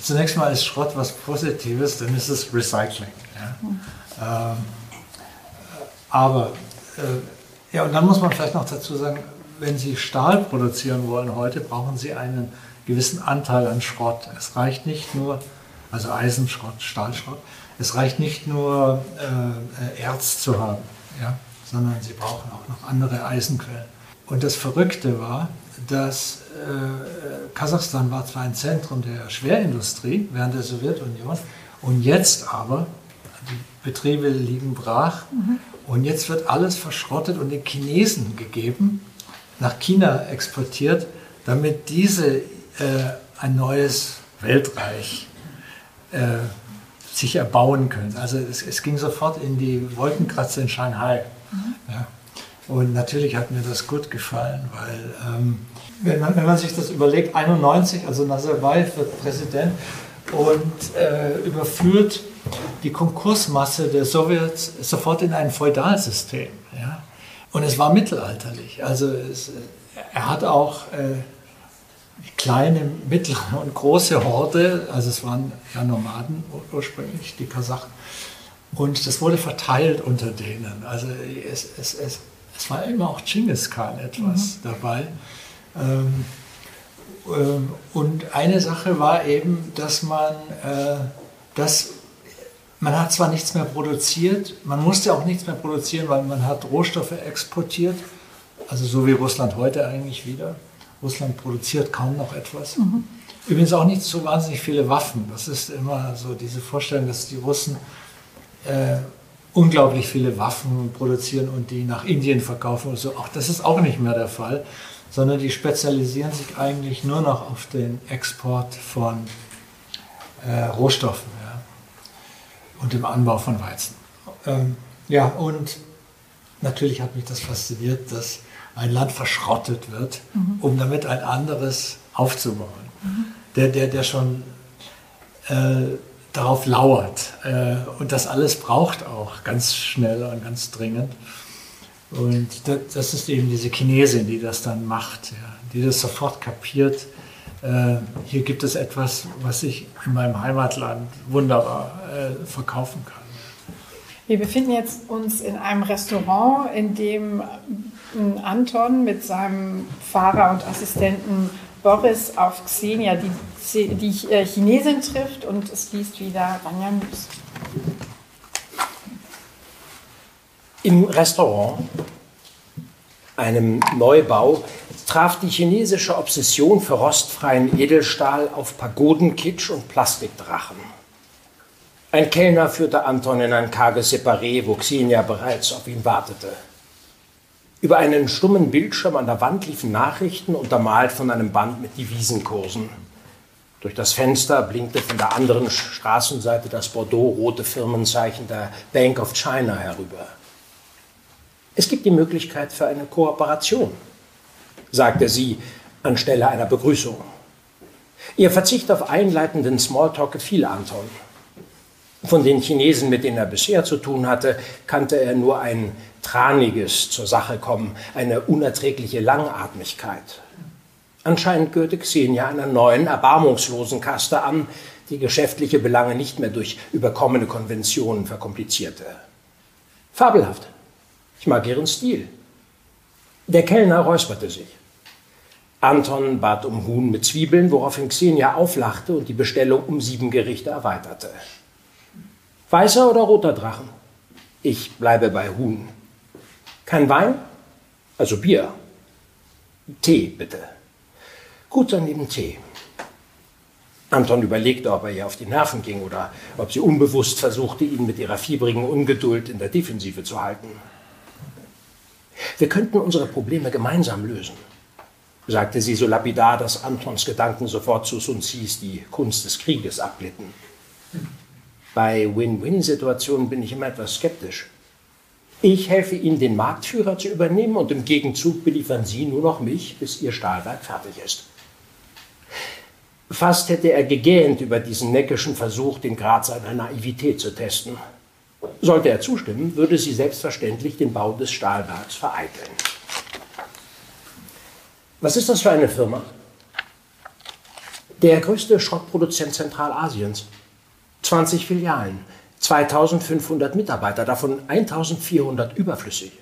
zunächst mal ist Schrott was Positives, dann ist es Recycling. Ja? Hm. Ähm, aber, äh, ja, und dann muss man vielleicht noch dazu sagen, wenn Sie Stahl produzieren wollen heute, brauchen Sie einen gewissen Anteil an Schrott. Es reicht nicht nur, also Eisenschrott, Stahlschrott, es reicht nicht nur äh, Erz zu haben, ja, sondern Sie brauchen auch noch andere Eisenquellen. Und das Verrückte war, dass äh, Kasachstan war zwar ein Zentrum der Schwerindustrie während der Sowjetunion und jetzt aber, die Betriebe liegen brach mhm. Und jetzt wird alles verschrottet und den Chinesen gegeben, nach China exportiert, damit diese äh, ein neues Weltreich äh, sich erbauen können. Also es, es, ging sofort in die Wolkenkratzer in Shanghai. Mhm. Ja. Und natürlich hat mir das gut gefallen, weil ähm, wenn, man, wenn man sich das überlegt, 91, also Nazarbayev wird Präsident und äh, überführt die Konkursmasse der Sowjets sofort in ein Feudalsystem. Ja? Und es war mittelalterlich. Also es, er hat auch äh, kleine, mittlere und große Horde, also es waren ja Nomaden ursprünglich, die Kasachen. Und das wurde verteilt unter denen. Also es, es, es, es war immer auch Genghis Khan etwas mhm. dabei. Ähm, ähm, und eine Sache war eben, dass man, äh, dass man hat zwar nichts mehr produziert, man musste auch nichts mehr produzieren, weil man hat Rohstoffe exportiert, also so wie Russland heute eigentlich wieder. Russland produziert kaum noch etwas. Mhm. Übrigens auch nicht so wahnsinnig viele Waffen. Das ist immer so diese Vorstellung, dass die Russen äh, unglaublich viele Waffen produzieren und die nach Indien verkaufen und so. Auch das ist auch nicht mehr der Fall, sondern die spezialisieren sich eigentlich nur noch auf den Export von äh, Rohstoffen und dem Anbau von Weizen. Ähm, ja, und natürlich hat mich das fasziniert, dass ein Land verschrottet wird, mhm. um damit ein anderes aufzubauen. Mhm. Der, der, der schon äh, darauf lauert. Äh, und das alles braucht auch ganz schnell und ganz dringend. Und das ist eben diese Chinesin, die das dann macht, ja, die das sofort kapiert. Äh, hier gibt es etwas, was ich in meinem Heimatland wunderbar äh, verkaufen kann. Wir befinden jetzt uns in einem Restaurant, in dem Anton mit seinem Fahrer und Assistenten Boris auf Xenia, die, die äh, Chinesin, trifft und es liest wieder Vanya Mus. Im Restaurant, einem Neubau, traf die chinesische Obsession für rostfreien Edelstahl auf Pagodenkitsch und Plastikdrachen. Ein Kellner führte Anton in ein karges Separé, wo Xenia bereits auf ihn wartete. Über einen stummen Bildschirm an der Wand liefen Nachrichten, untermalt von einem Band mit Devisenkursen. Durch das Fenster blinkte von der anderen Straßenseite das Bordeaux-rote Firmenzeichen der Bank of China herüber. Es gibt die Möglichkeit für eine Kooperation, sagte sie anstelle einer Begrüßung. Ihr Verzicht auf einleitenden Smalltalk gefiel Anton. Von den Chinesen, mit denen er bisher zu tun hatte, kannte er nur ein traniges zur Sache kommen, eine unerträgliche Langatmigkeit. Anscheinend gehörte Xenia einer neuen, erbarmungslosen Kaste an, die geschäftliche Belange nicht mehr durch überkommene Konventionen verkomplizierte. Fabelhaft. Ich mag ihren Stil. Der Kellner räusperte sich. Anton bat um Huhn mit Zwiebeln, woraufhin Xenia auflachte und die Bestellung um sieben Gerichte erweiterte. Weißer oder roter Drachen? Ich bleibe bei Huhn. Kein Wein? Also Bier. Tee, bitte. Gut, dann eben Tee. Anton überlegte, ob er ihr auf die Nerven ging oder ob sie unbewusst versuchte, ihn mit ihrer fiebrigen Ungeduld in der Defensive zu halten. Wir könnten unsere Probleme gemeinsam lösen, sagte sie so lapidar, dass Antons Gedanken sofort zu Sun Tzus die Kunst des Krieges abglitten. Bei Win-Win-Situationen bin ich immer etwas skeptisch. Ich helfe Ihnen, den Marktführer zu übernehmen und im Gegenzug beliefern Sie nur noch mich, bis Ihr Stahlwerk fertig ist. Fast hätte er gegähnt über diesen neckischen Versuch, den Grad seiner Naivität zu testen. Sollte er zustimmen, würde sie selbstverständlich den Bau des Stahlwerks vereiteln. Was ist das für eine Firma? Der größte Schrottproduzent Zentralasiens. 20 Filialen, 2500 Mitarbeiter, davon 1400 überflüssig.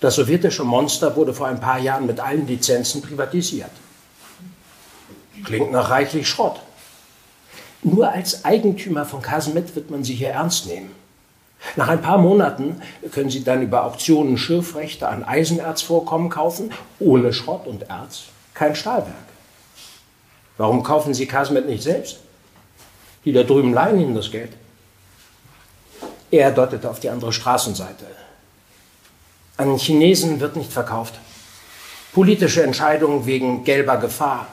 Das sowjetische Monster wurde vor ein paar Jahren mit allen Lizenzen privatisiert. Klingt nach reichlich Schrott. Nur als Eigentümer von Kasmet wird man sie hier ernst nehmen. Nach ein paar Monaten können Sie dann über Auktionen Schürfrechte an Eisenerzvorkommen kaufen, ohne Schrott und Erz, kein Stahlwerk. Warum kaufen Sie Kasmet nicht selbst? Die da drüben leihen Ihnen das Geld. Er deutete auf die andere Straßenseite. An Chinesen wird nicht verkauft. Politische Entscheidungen wegen gelber Gefahr,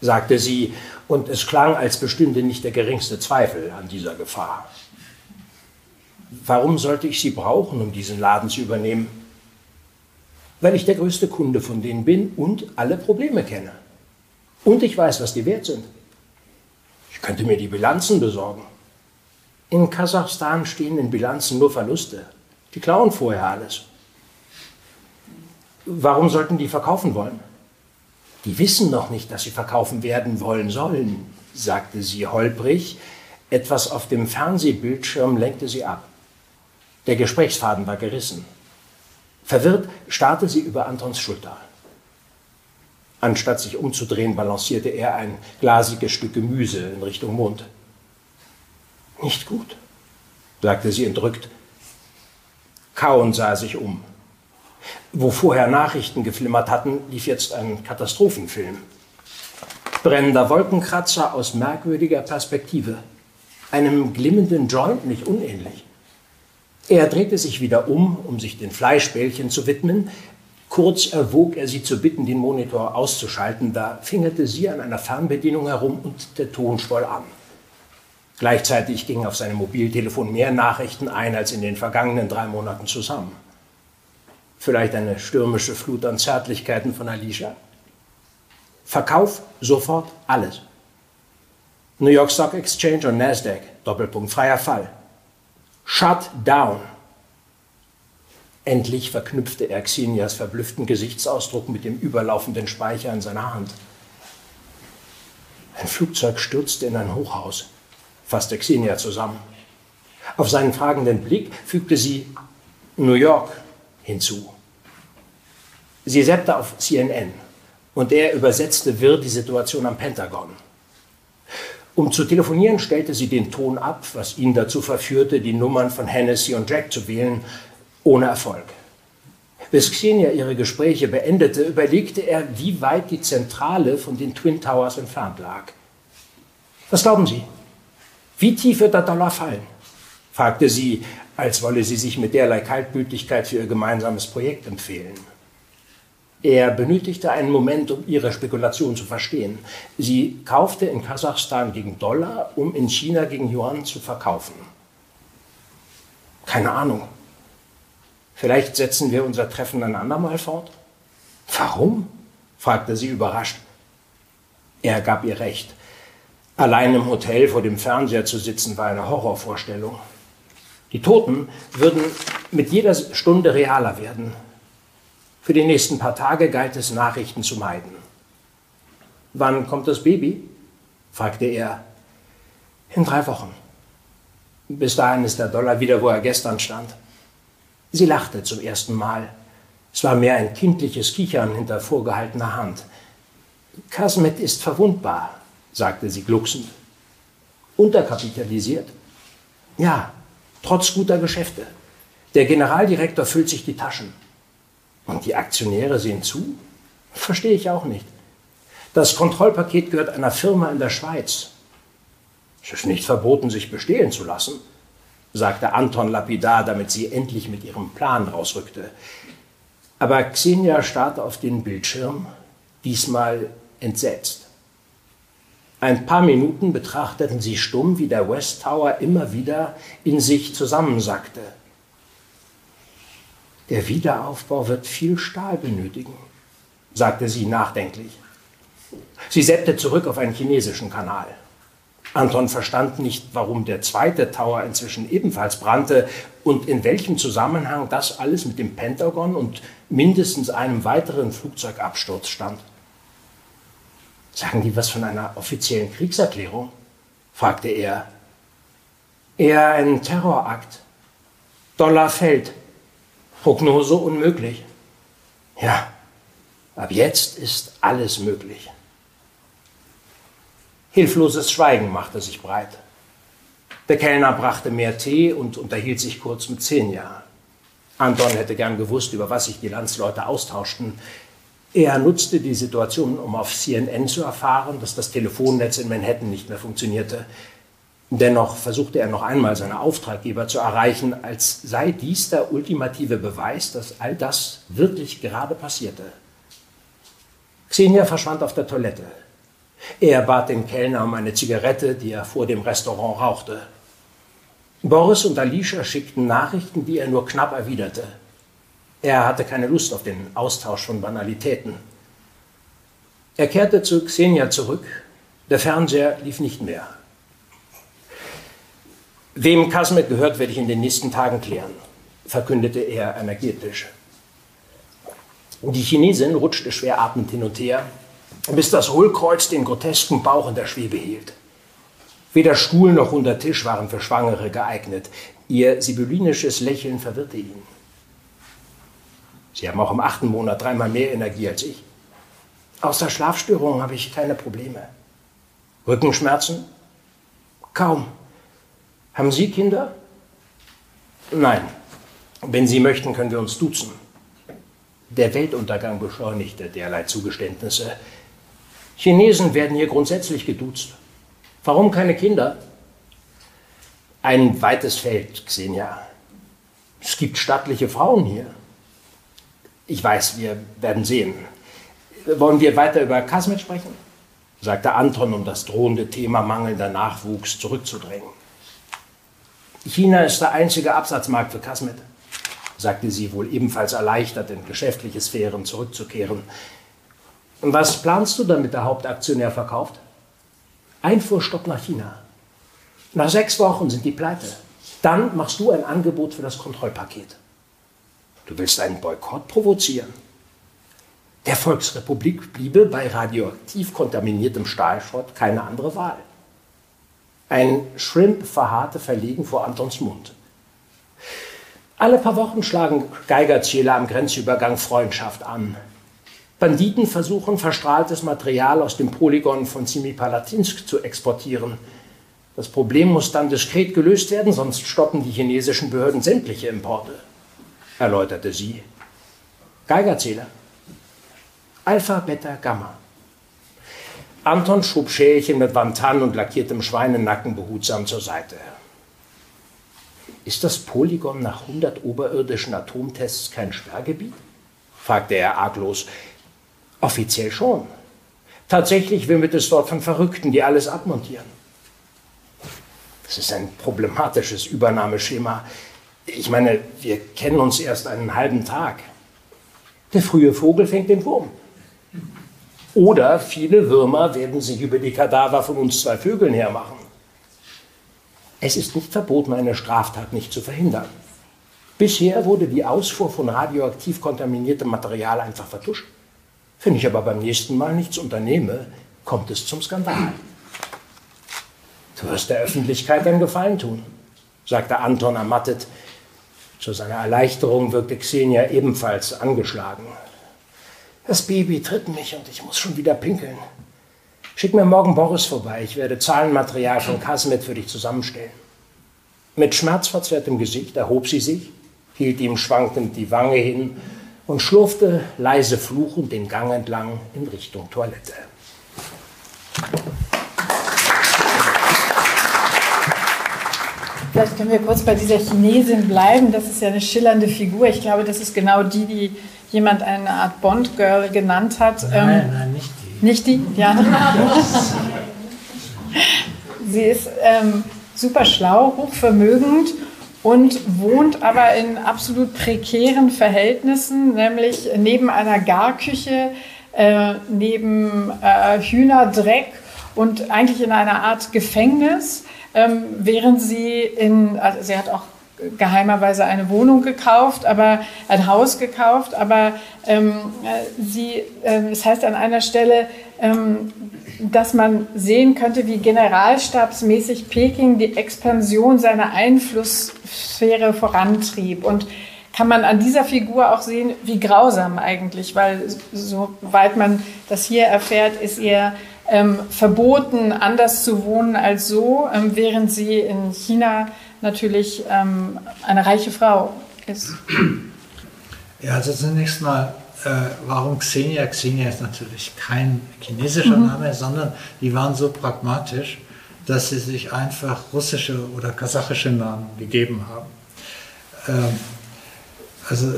sagte sie, und es klang, als bestünde nicht der geringste Zweifel an dieser Gefahr. Warum sollte ich sie brauchen, um diesen Laden zu übernehmen? Weil ich der größte Kunde von denen bin und alle Probleme kenne. Und ich weiß, was die wert sind. Ich könnte mir die Bilanzen besorgen. In Kasachstan stehen in Bilanzen nur Verluste. Die klauen vorher alles. Warum sollten die verkaufen wollen? Die wissen noch nicht, dass sie verkaufen werden wollen sollen, sagte sie holprig. Etwas auf dem Fernsehbildschirm lenkte sie ab. Der Gesprächsfaden war gerissen. Verwirrt starrte sie über Antons Schulter. Anstatt sich umzudrehen, balancierte er ein glasiges Stück Gemüse in Richtung Mond. Nicht gut, sagte sie entrückt. Kauen sah sich um. Wo vorher Nachrichten geflimmert hatten, lief jetzt ein Katastrophenfilm. Brennender Wolkenkratzer aus merkwürdiger Perspektive. Einem glimmenden Joint nicht unähnlich. Er drehte sich wieder um, um sich den Fleischbällchen zu widmen. Kurz erwog er sie zu bitten, den Monitor auszuschalten. Da fingerte sie an einer Fernbedienung herum und der Ton schwoll an. Gleichzeitig gingen auf seinem Mobiltelefon mehr Nachrichten ein als in den vergangenen drei Monaten zusammen. Vielleicht eine stürmische Flut an Zärtlichkeiten von Alicia. Verkauf sofort alles. New York Stock Exchange und Nasdaq, Doppelpunkt, freier Fall. Shut down. Endlich verknüpfte er Xenias verblüfften Gesichtsausdruck mit dem überlaufenden Speicher in seiner Hand. Ein Flugzeug stürzte in ein Hochhaus, fasste Xenia zusammen. Auf seinen fragenden Blick fügte sie New York hinzu. Sie seppte auf CNN und er übersetzte wirr die Situation am Pentagon. Um zu telefonieren, stellte sie den Ton ab, was ihn dazu verführte, die Nummern von Hennessy und Jack zu wählen, ohne Erfolg. Bis Xenia ihre Gespräche beendete, überlegte er, wie weit die Zentrale von den Twin Towers entfernt lag. Was glauben Sie? Wie tief wird der Dollar fallen? fragte sie, als wolle sie sich mit derlei Kaltblütigkeit für ihr gemeinsames Projekt empfehlen. Er benötigte einen Moment, um ihre Spekulation zu verstehen. Sie kaufte in Kasachstan gegen Dollar, um in China gegen Yuan zu verkaufen. Keine Ahnung. Vielleicht setzen wir unser Treffen ein andermal fort? Warum? fragte sie überrascht. Er gab ihr recht. Allein im Hotel vor dem Fernseher zu sitzen war eine Horrorvorstellung. Die Toten würden mit jeder Stunde realer werden. Für die nächsten paar Tage galt es, Nachrichten zu meiden. Wann kommt das Baby? fragte er. In drei Wochen. Bis dahin ist der Dollar wieder, wo er gestern stand. Sie lachte zum ersten Mal. Es war mehr ein kindliches Kichern hinter vorgehaltener Hand. Kasmet ist verwundbar, sagte sie glucksend. Unterkapitalisiert? Ja, trotz guter Geschäfte. Der Generaldirektor füllt sich die Taschen. Und die Aktionäre sehen zu? Verstehe ich auch nicht. Das Kontrollpaket gehört einer Firma in der Schweiz. Es ist nicht verboten, sich bestehlen zu lassen, sagte Anton lapidar, damit sie endlich mit ihrem Plan rausrückte. Aber Xenia starrte auf den Bildschirm, diesmal entsetzt. Ein paar Minuten betrachteten sie stumm, wie der West Tower immer wieder in sich zusammensackte. Der Wiederaufbau wird viel Stahl benötigen, sagte sie nachdenklich. Sie seppte zurück auf einen chinesischen Kanal. Anton verstand nicht, warum der zweite Tower inzwischen ebenfalls brannte und in welchem Zusammenhang das alles mit dem Pentagon und mindestens einem weiteren Flugzeugabsturz stand. Sagen die was von einer offiziellen Kriegserklärung? fragte er. Eher ein Terrorakt. Dollar fällt. Prognose unmöglich. Ja, ab jetzt ist alles möglich. Hilfloses Schweigen machte sich breit. Der Kellner brachte mehr Tee und unterhielt sich kurz mit Xenia. Anton hätte gern gewusst, über was sich die Landsleute austauschten. Er nutzte die Situation, um auf CNN zu erfahren, dass das Telefonnetz in Manhattan nicht mehr funktionierte. Dennoch versuchte er noch einmal seine Auftraggeber zu erreichen, als sei dies der ultimative Beweis, dass all das wirklich gerade passierte. Xenia verschwand auf der Toilette. Er bat den Kellner um eine Zigarette, die er vor dem Restaurant rauchte. Boris und Alicia schickten Nachrichten, die er nur knapp erwiderte. Er hatte keine Lust auf den Austausch von Banalitäten. Er kehrte zu Xenia zurück. Der Fernseher lief nicht mehr. Wem Kasmet gehört, werde ich in den nächsten Tagen klären, verkündete er energetisch. Die Chinesin rutschte schwer atmend hin und her, bis das Hohlkreuz den grotesken Bauch in der Schwebe hielt. Weder Stuhl noch unter Tisch waren für Schwangere geeignet. Ihr sibyllinisches Lächeln verwirrte ihn. Sie haben auch im achten Monat dreimal mehr Energie als ich. Außer Schlafstörungen habe ich keine Probleme. Rückenschmerzen? Kaum. Haben Sie Kinder? Nein. Wenn Sie möchten, können wir uns duzen. Der Weltuntergang beschleunigte derlei Zugeständnisse. Chinesen werden hier grundsätzlich geduzt. Warum keine Kinder? Ein weites Feld, Xenia. Es gibt stattliche Frauen hier. Ich weiß, wir werden sehen. Wollen wir weiter über Kasmet sprechen? sagte Anton, um das drohende Thema mangelnder Nachwuchs zurückzudrängen. China ist der einzige Absatzmarkt für Kasmet, sagte sie wohl ebenfalls erleichtert, in geschäftliche Sphären zurückzukehren. Was planst du, damit der Hauptaktionär verkauft? Einfuhrstopp nach China. Nach sechs Wochen sind die pleite. Dann machst du ein Angebot für das Kontrollpaket. Du willst einen Boykott provozieren. Der Volksrepublik bliebe bei radioaktiv kontaminiertem Stahlschrott keine andere Wahl. Ein Shrimp verharrte verlegen vor Antons Mund. Alle paar Wochen schlagen Geigerzähler am Grenzübergang Freundschaft an. Banditen versuchen, verstrahltes Material aus dem Polygon von Semipalatinsk zu exportieren. Das Problem muss dann diskret gelöst werden, sonst stoppen die chinesischen Behörden sämtliche Importe, erläuterte sie. Geigerzähler. Alpha, Beta, Gamma. Anton schob Schälchen mit Wantan und lackiertem Schweinenacken behutsam zur Seite. Ist das Polygon nach 100 oberirdischen Atomtests kein Sperrgebiet? fragte er arglos. Offiziell schon. Tatsächlich wimmelt es dort von Verrückten, die alles abmontieren. Das ist ein problematisches Übernahmeschema. Ich meine, wir kennen uns erst einen halben Tag. Der frühe Vogel fängt den Wurm. Oder viele Würmer werden sich über die Kadaver von uns zwei Vögeln hermachen. Es ist nicht verboten, eine Straftat nicht zu verhindern. Bisher wurde die Ausfuhr von radioaktiv kontaminiertem Material einfach vertuscht. Wenn ich aber beim nächsten Mal nichts unternehme, kommt es zum Skandal. Du wirst der Öffentlichkeit einen Gefallen tun, sagte Anton ermattet. Zu seiner Erleichterung wirkte Xenia ebenfalls angeschlagen. Das Baby tritt mich und ich muss schon wieder pinkeln. Schick mir morgen Boris vorbei. Ich werde Zahlenmaterial von Kasmet für dich zusammenstellen. Mit schmerzverzerrtem Gesicht erhob sie sich, hielt ihm schwankend die Wange hin und schlurfte leise fluchend den Gang entlang in Richtung Toilette. Vielleicht können wir kurz bei dieser Chinesin bleiben. Das ist ja eine schillernde Figur. Ich glaube, das ist genau die, die jemand eine Art Bond-Girl genannt hat. Nein, ähm, nein, nicht die. Nicht die? Ja. Sie ist ähm, super schlau, hochvermögend und wohnt aber in absolut prekären Verhältnissen, nämlich neben einer Garküche äh, neben äh, Hühnerdreck und eigentlich in einer Art Gefängnis, ähm, während sie in, also sie hat auch geheimerweise eine Wohnung gekauft, aber ein Haus gekauft, aber ähm, äh, sie, äh, es heißt an einer Stelle, ähm, dass man sehen könnte, wie generalstabsmäßig Peking die Expansion seiner Einflusssphäre vorantrieb. Und kann man an dieser Figur auch sehen, wie grausam eigentlich, weil soweit man das hier erfährt, ist ihr ähm, verboten, anders zu wohnen als so, ähm, während sie in China natürlich ähm, eine reiche Frau ist. Ja, also zunächst mal äh, warum Xenia? Xenia ist natürlich kein chinesischer mhm. Name, sondern die waren so pragmatisch, dass sie sich einfach russische oder kasachische Namen gegeben haben. Ähm, also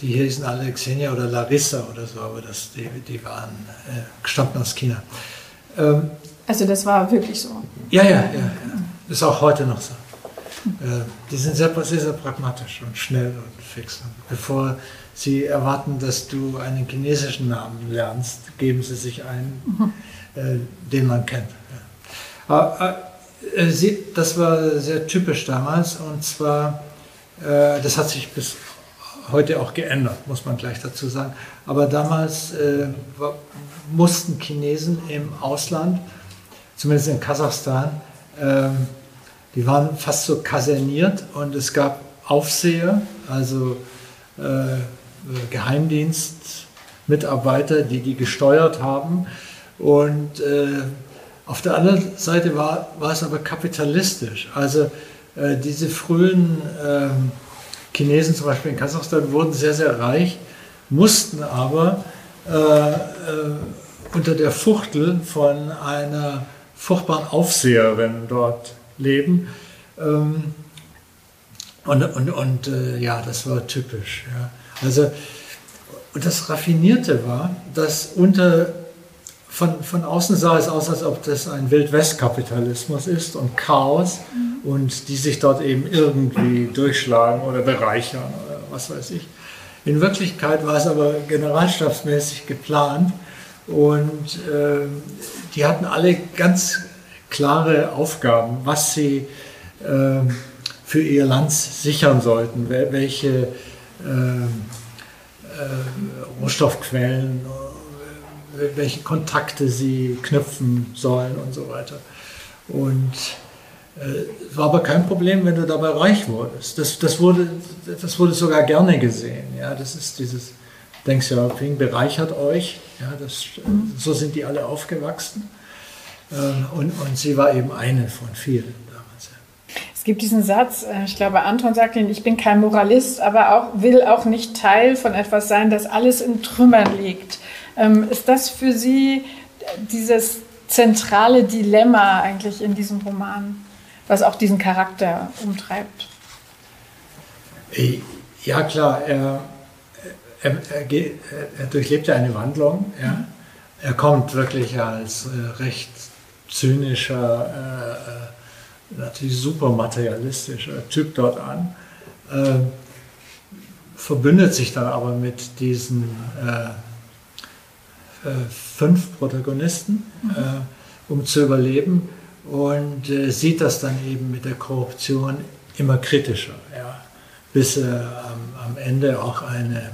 die hier hießen alle Xenia oder Larissa oder so, aber das, die, die waren äh, gestammten aus China. Ähm, also das war wirklich so? Ja, ja, ja, ja. Ist auch heute noch so. Äh, die sind sehr, sehr, sehr pragmatisch und schnell und fix. Und bevor Sie erwarten, dass du einen chinesischen Namen lernst, geben Sie sich einen, mhm. äh, den man kennt. Ja. Äh, äh, das war sehr typisch damals und zwar, äh, das hat sich bis heute auch geändert, muss man gleich dazu sagen. Aber damals äh, mussten Chinesen im Ausland, zumindest in Kasachstan, ähm, die waren fast so kaserniert und es gab Aufseher, also äh, Geheimdienstmitarbeiter, die die gesteuert haben. Und äh, auf der anderen Seite war, war es aber kapitalistisch. Also äh, diese frühen äh, Chinesen, zum Beispiel in Kasachstan, wurden sehr, sehr reich, mussten aber äh, äh, unter der Fuchtel von einer furchtbaren Aufseherin dort leben. Ähm, und und, und äh, ja, das war typisch. Ja. Also, und das Raffinierte war, dass unter, von, von außen sah es aus, als ob das ein Wildwestkapitalismus ist und Chaos mhm. Und die sich dort eben irgendwie durchschlagen oder bereichern oder was weiß ich. In Wirklichkeit war es aber generalstabsmäßig geplant und äh, die hatten alle ganz klare Aufgaben, was sie äh, für ihr Land sichern sollten, welche äh, äh, Rohstoffquellen, äh, welche Kontakte sie knüpfen sollen und so weiter. Und es war aber kein Problem, wenn du dabei reich wurdest. Das, das, wurde, das wurde sogar gerne gesehen. Ja, das ist dieses Xiaoping bereichert euch. Ja, das, so sind die alle aufgewachsen. Und, und sie war eben eine von vielen. Es gibt diesen Satz, äh, ich glaube, Anton sagt ihn, ich bin kein Moralist, aber auch, will auch nicht Teil von etwas sein, das alles in Trümmern liegt. Ähm, ist das für Sie dieses zentrale Dilemma eigentlich in diesem Roman, was auch diesen Charakter umtreibt? Äh, ja, klar. Er, er, er, er durchlebt ja eine Wandlung. Ja. Er kommt wirklich als äh, recht zynischer, äh, natürlich super materialistischer Typ dort an, äh, verbündet sich dann aber mit diesen äh, äh, fünf Protagonisten, mhm. Äh, um zu überleben und äh, sieht das dann eben mit der Korruption immer kritischer, ja, bis er am, am Ende auch eine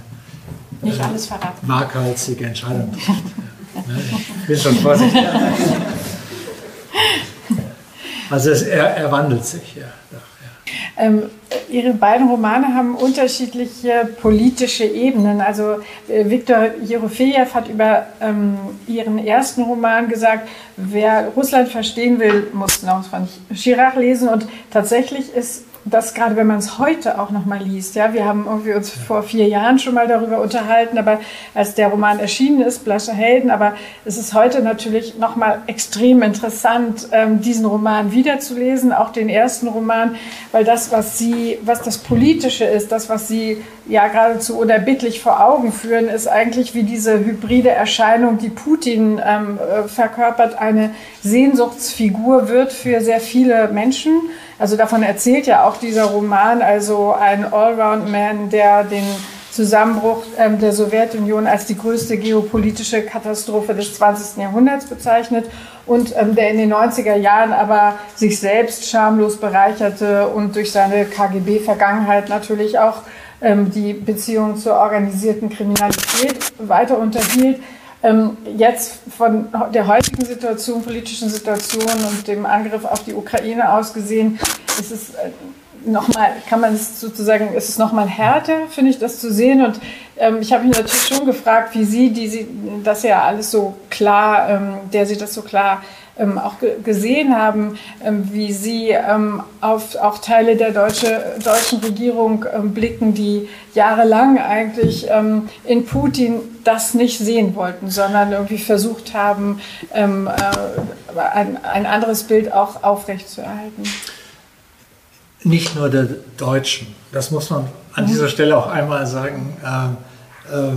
nicht alles verraten. waghalsige Entscheidung trifft. ja. Ich bin schon vorsichtig. Also es, er, er wandelt sich, ja. Ähm, Ihre beiden Romane haben unterschiedliche politische Ebenen. Also äh, Viktor Jerofejew hat über ähm, ihren ersten Roman gesagt, wer Russland verstehen will, muss noch von Chirac lesen. Und tatsächlich ist das gerade, wenn man es heute auch noch mal liest, ja, wir haben irgendwie uns vor vier Jahren schon mal darüber unterhalten, aber als der Roman erschienen ist, Blasche Helden, aber es ist heute natürlich noch mal extrem interessant, ähm, diesen Roman wiederzulesen, auch den ersten Roman, weil das, was sie, was das Politische ist, das, was sie ja geradezu unerbittlich vor Augen führen, ist eigentlich wie diese hybride Erscheinung, die Putin ähm, äh, verkörpert, eine Sehnsuchtsfigur wird für sehr viele Menschen. Also davon erzählt ja auch dieser Roman, also ein Allround-Man, der den Zusammenbruch ähm, der Sowjetunion als die größte geopolitische Katastrophe des 20. Jahrhunderts bezeichnet und ähm, der in den 90er Jahren aber sich selbst schamlos bereicherte und durch seine KGB-Vergangenheit natürlich auch die Beziehung zur organisierten Kriminalität weiter unterhielt. Ähm, jetzt von der heutigen Situation, politischen Situation und dem Angriff auf die Ukraine aus gesehen, ist es äh, nochmal, kann man es sozusagen, ist es nochmal härter, finde ich, das zu sehen. Und ähm, ich habe mich natürlich schon gefragt, wie Sie, die Sie das ja alles so klar, ähm, der Sie das so klar ähm, auch gesehen haben, ähm, wie Sie ähm, auf auch Teile der deutsche, deutschen Regierung ähm, blicken, die jahrelang eigentlich ähm, in Putin das nicht sehen wollten, sondern irgendwie versucht haben, ähm, äh, ein, ein anderes Bild auch aufrechtzuerhalten. Nicht nur der Deutschen, das muss man an mhm. dieser Stelle auch einmal sagen. Äh, äh,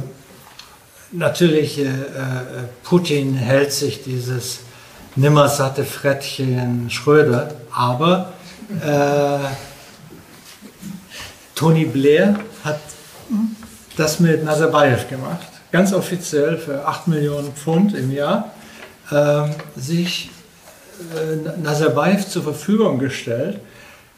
natürlich, äh, äh, Putin hält sich dieses nimmersatte Frettchen Schröder. Aber äh, Tony Blair hat das mit Nazarbayev gemacht, ganz offiziell für 8 Millionen Pfund im Jahr, äh, sich äh, Nazarbayev zur Verfügung gestellt.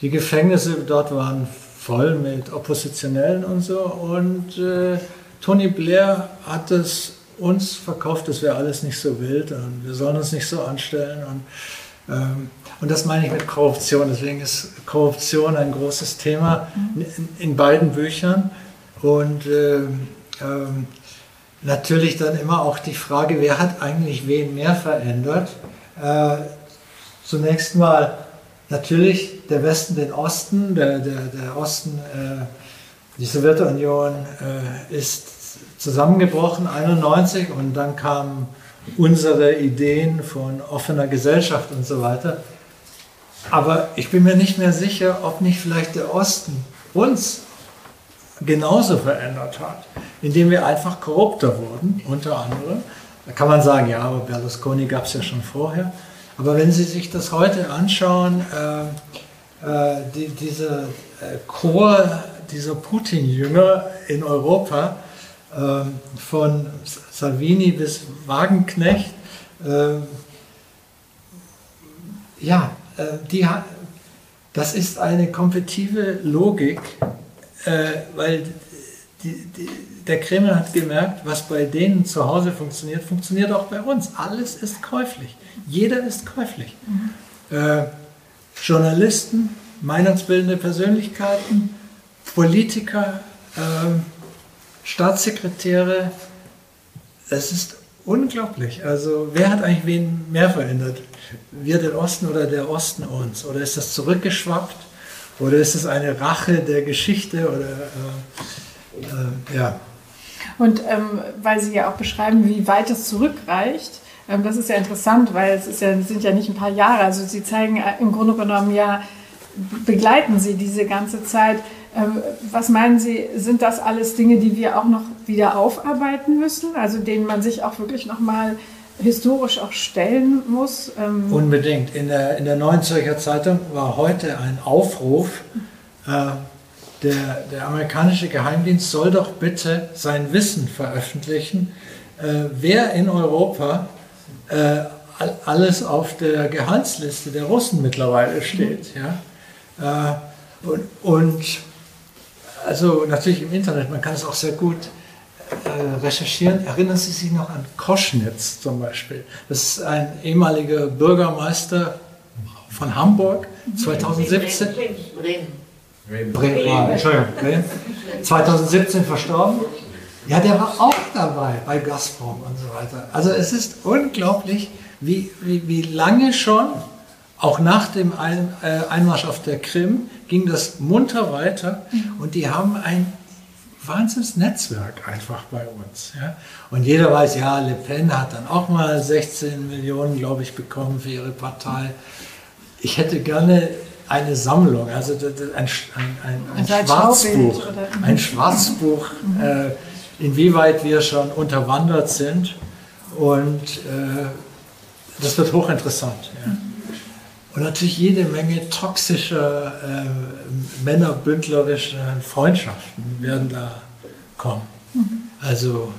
Die Gefängnisse dort waren voll mit Oppositionellen und so. Und äh, Tony Blair hat es uns verkauft, das wäre alles nicht so wild und wir sollen uns nicht so anstellen. Und, ähm, und das meine ich mit Korruption. Deswegen ist Korruption ein großes Thema in, in beiden Büchern. Und ähm, ähm, natürlich dann immer auch die Frage, wer hat eigentlich wen mehr verändert? Äh, zunächst mal natürlich der Westen den Osten, der, der, der Osten, äh, die Sowjetunion äh, ist zusammengebrochen, 91, und dann kamen unsere Ideen von offener Gesellschaft und so weiter. Aber ich bin mir nicht mehr sicher, ob nicht vielleicht der Osten uns genauso verändert hat, indem wir einfach korrupter wurden, unter anderem. Da kann man sagen, ja, aber Berlusconi gab es ja schon vorher. Aber wenn Sie sich das heute anschauen, äh, äh, die, dieser äh, Chor dieser Putin-Jünger in Europa, von Salvini bis Wagenknecht. Ähm, ja, äh, die, das ist eine kompetitive Logik, äh, weil die, die, der Kreml hat gemerkt, was bei denen zu Hause funktioniert, funktioniert auch bei uns. Alles ist käuflich. Jeder ist käuflich. Mhm. Äh, Journalisten, meinungsbildende Persönlichkeiten, Politiker, äh, Staatssekretäre, es ist unglaublich. Also wer hat eigentlich wen mehr verändert? Wir den Osten oder der Osten uns? Oder ist das zurückgeschwappt? Oder ist es eine Rache der Geschichte? Oder äh, äh, ja. Und ähm, weil Sie ja auch beschreiben, wie weit es zurückreicht, ähm, das ist ja interessant, weil es ja, sind ja nicht ein paar Jahre. Also Sie zeigen äh, im Grunde genommen ja, begleiten Sie diese ganze Zeit was meinen Sie, sind das alles Dinge, die wir auch noch wieder aufarbeiten müssen, also denen man sich auch wirklich nochmal historisch auch stellen muss? Ähm Unbedingt. In der, in der Neuen Zürcher Zeitung war heute ein Aufruf, äh, der, der amerikanische Geheimdienst soll doch bitte sein Wissen veröffentlichen, äh, wer in Europa äh, alles auf der Gehaltsliste der Russen mittlerweile steht. Ja? Äh, und, und also natürlich im Internet, man kann es auch sehr gut äh, recherchieren. Erinnern Sie sich noch an Koschnitz zum Beispiel? Das ist ein ehemaliger Bürgermeister von Hamburg, 2017. Bremen. Bremen. Ah, Entschuldigung, Bremen. 2017 verstorben. Ja, der war auch dabei bei Gazprom und so weiter. Also es ist unglaublich, wie, wie, wie lange schon, auch nach dem Ein, äh, Einmarsch auf der Krim, ging das munter weiter und die haben ein Wahnsinnsnetzwerk einfach bei uns. Ja? Und jeder weiß, ja, Le Pen hat dann auch mal 16 Millionen, glaube ich, bekommen für ihre Partei. Ich hätte gerne eine Sammlung, also ein, ein, ein, ein Schwarzbuch, ein Schwarzbuch, äh, inwieweit wir schon unterwandert sind. Und äh, das wird hochinteressant. Und natürlich jede Menge toxischer, äh, männerbündlerischer Freundschaften werden da kommen. Mhm. Also,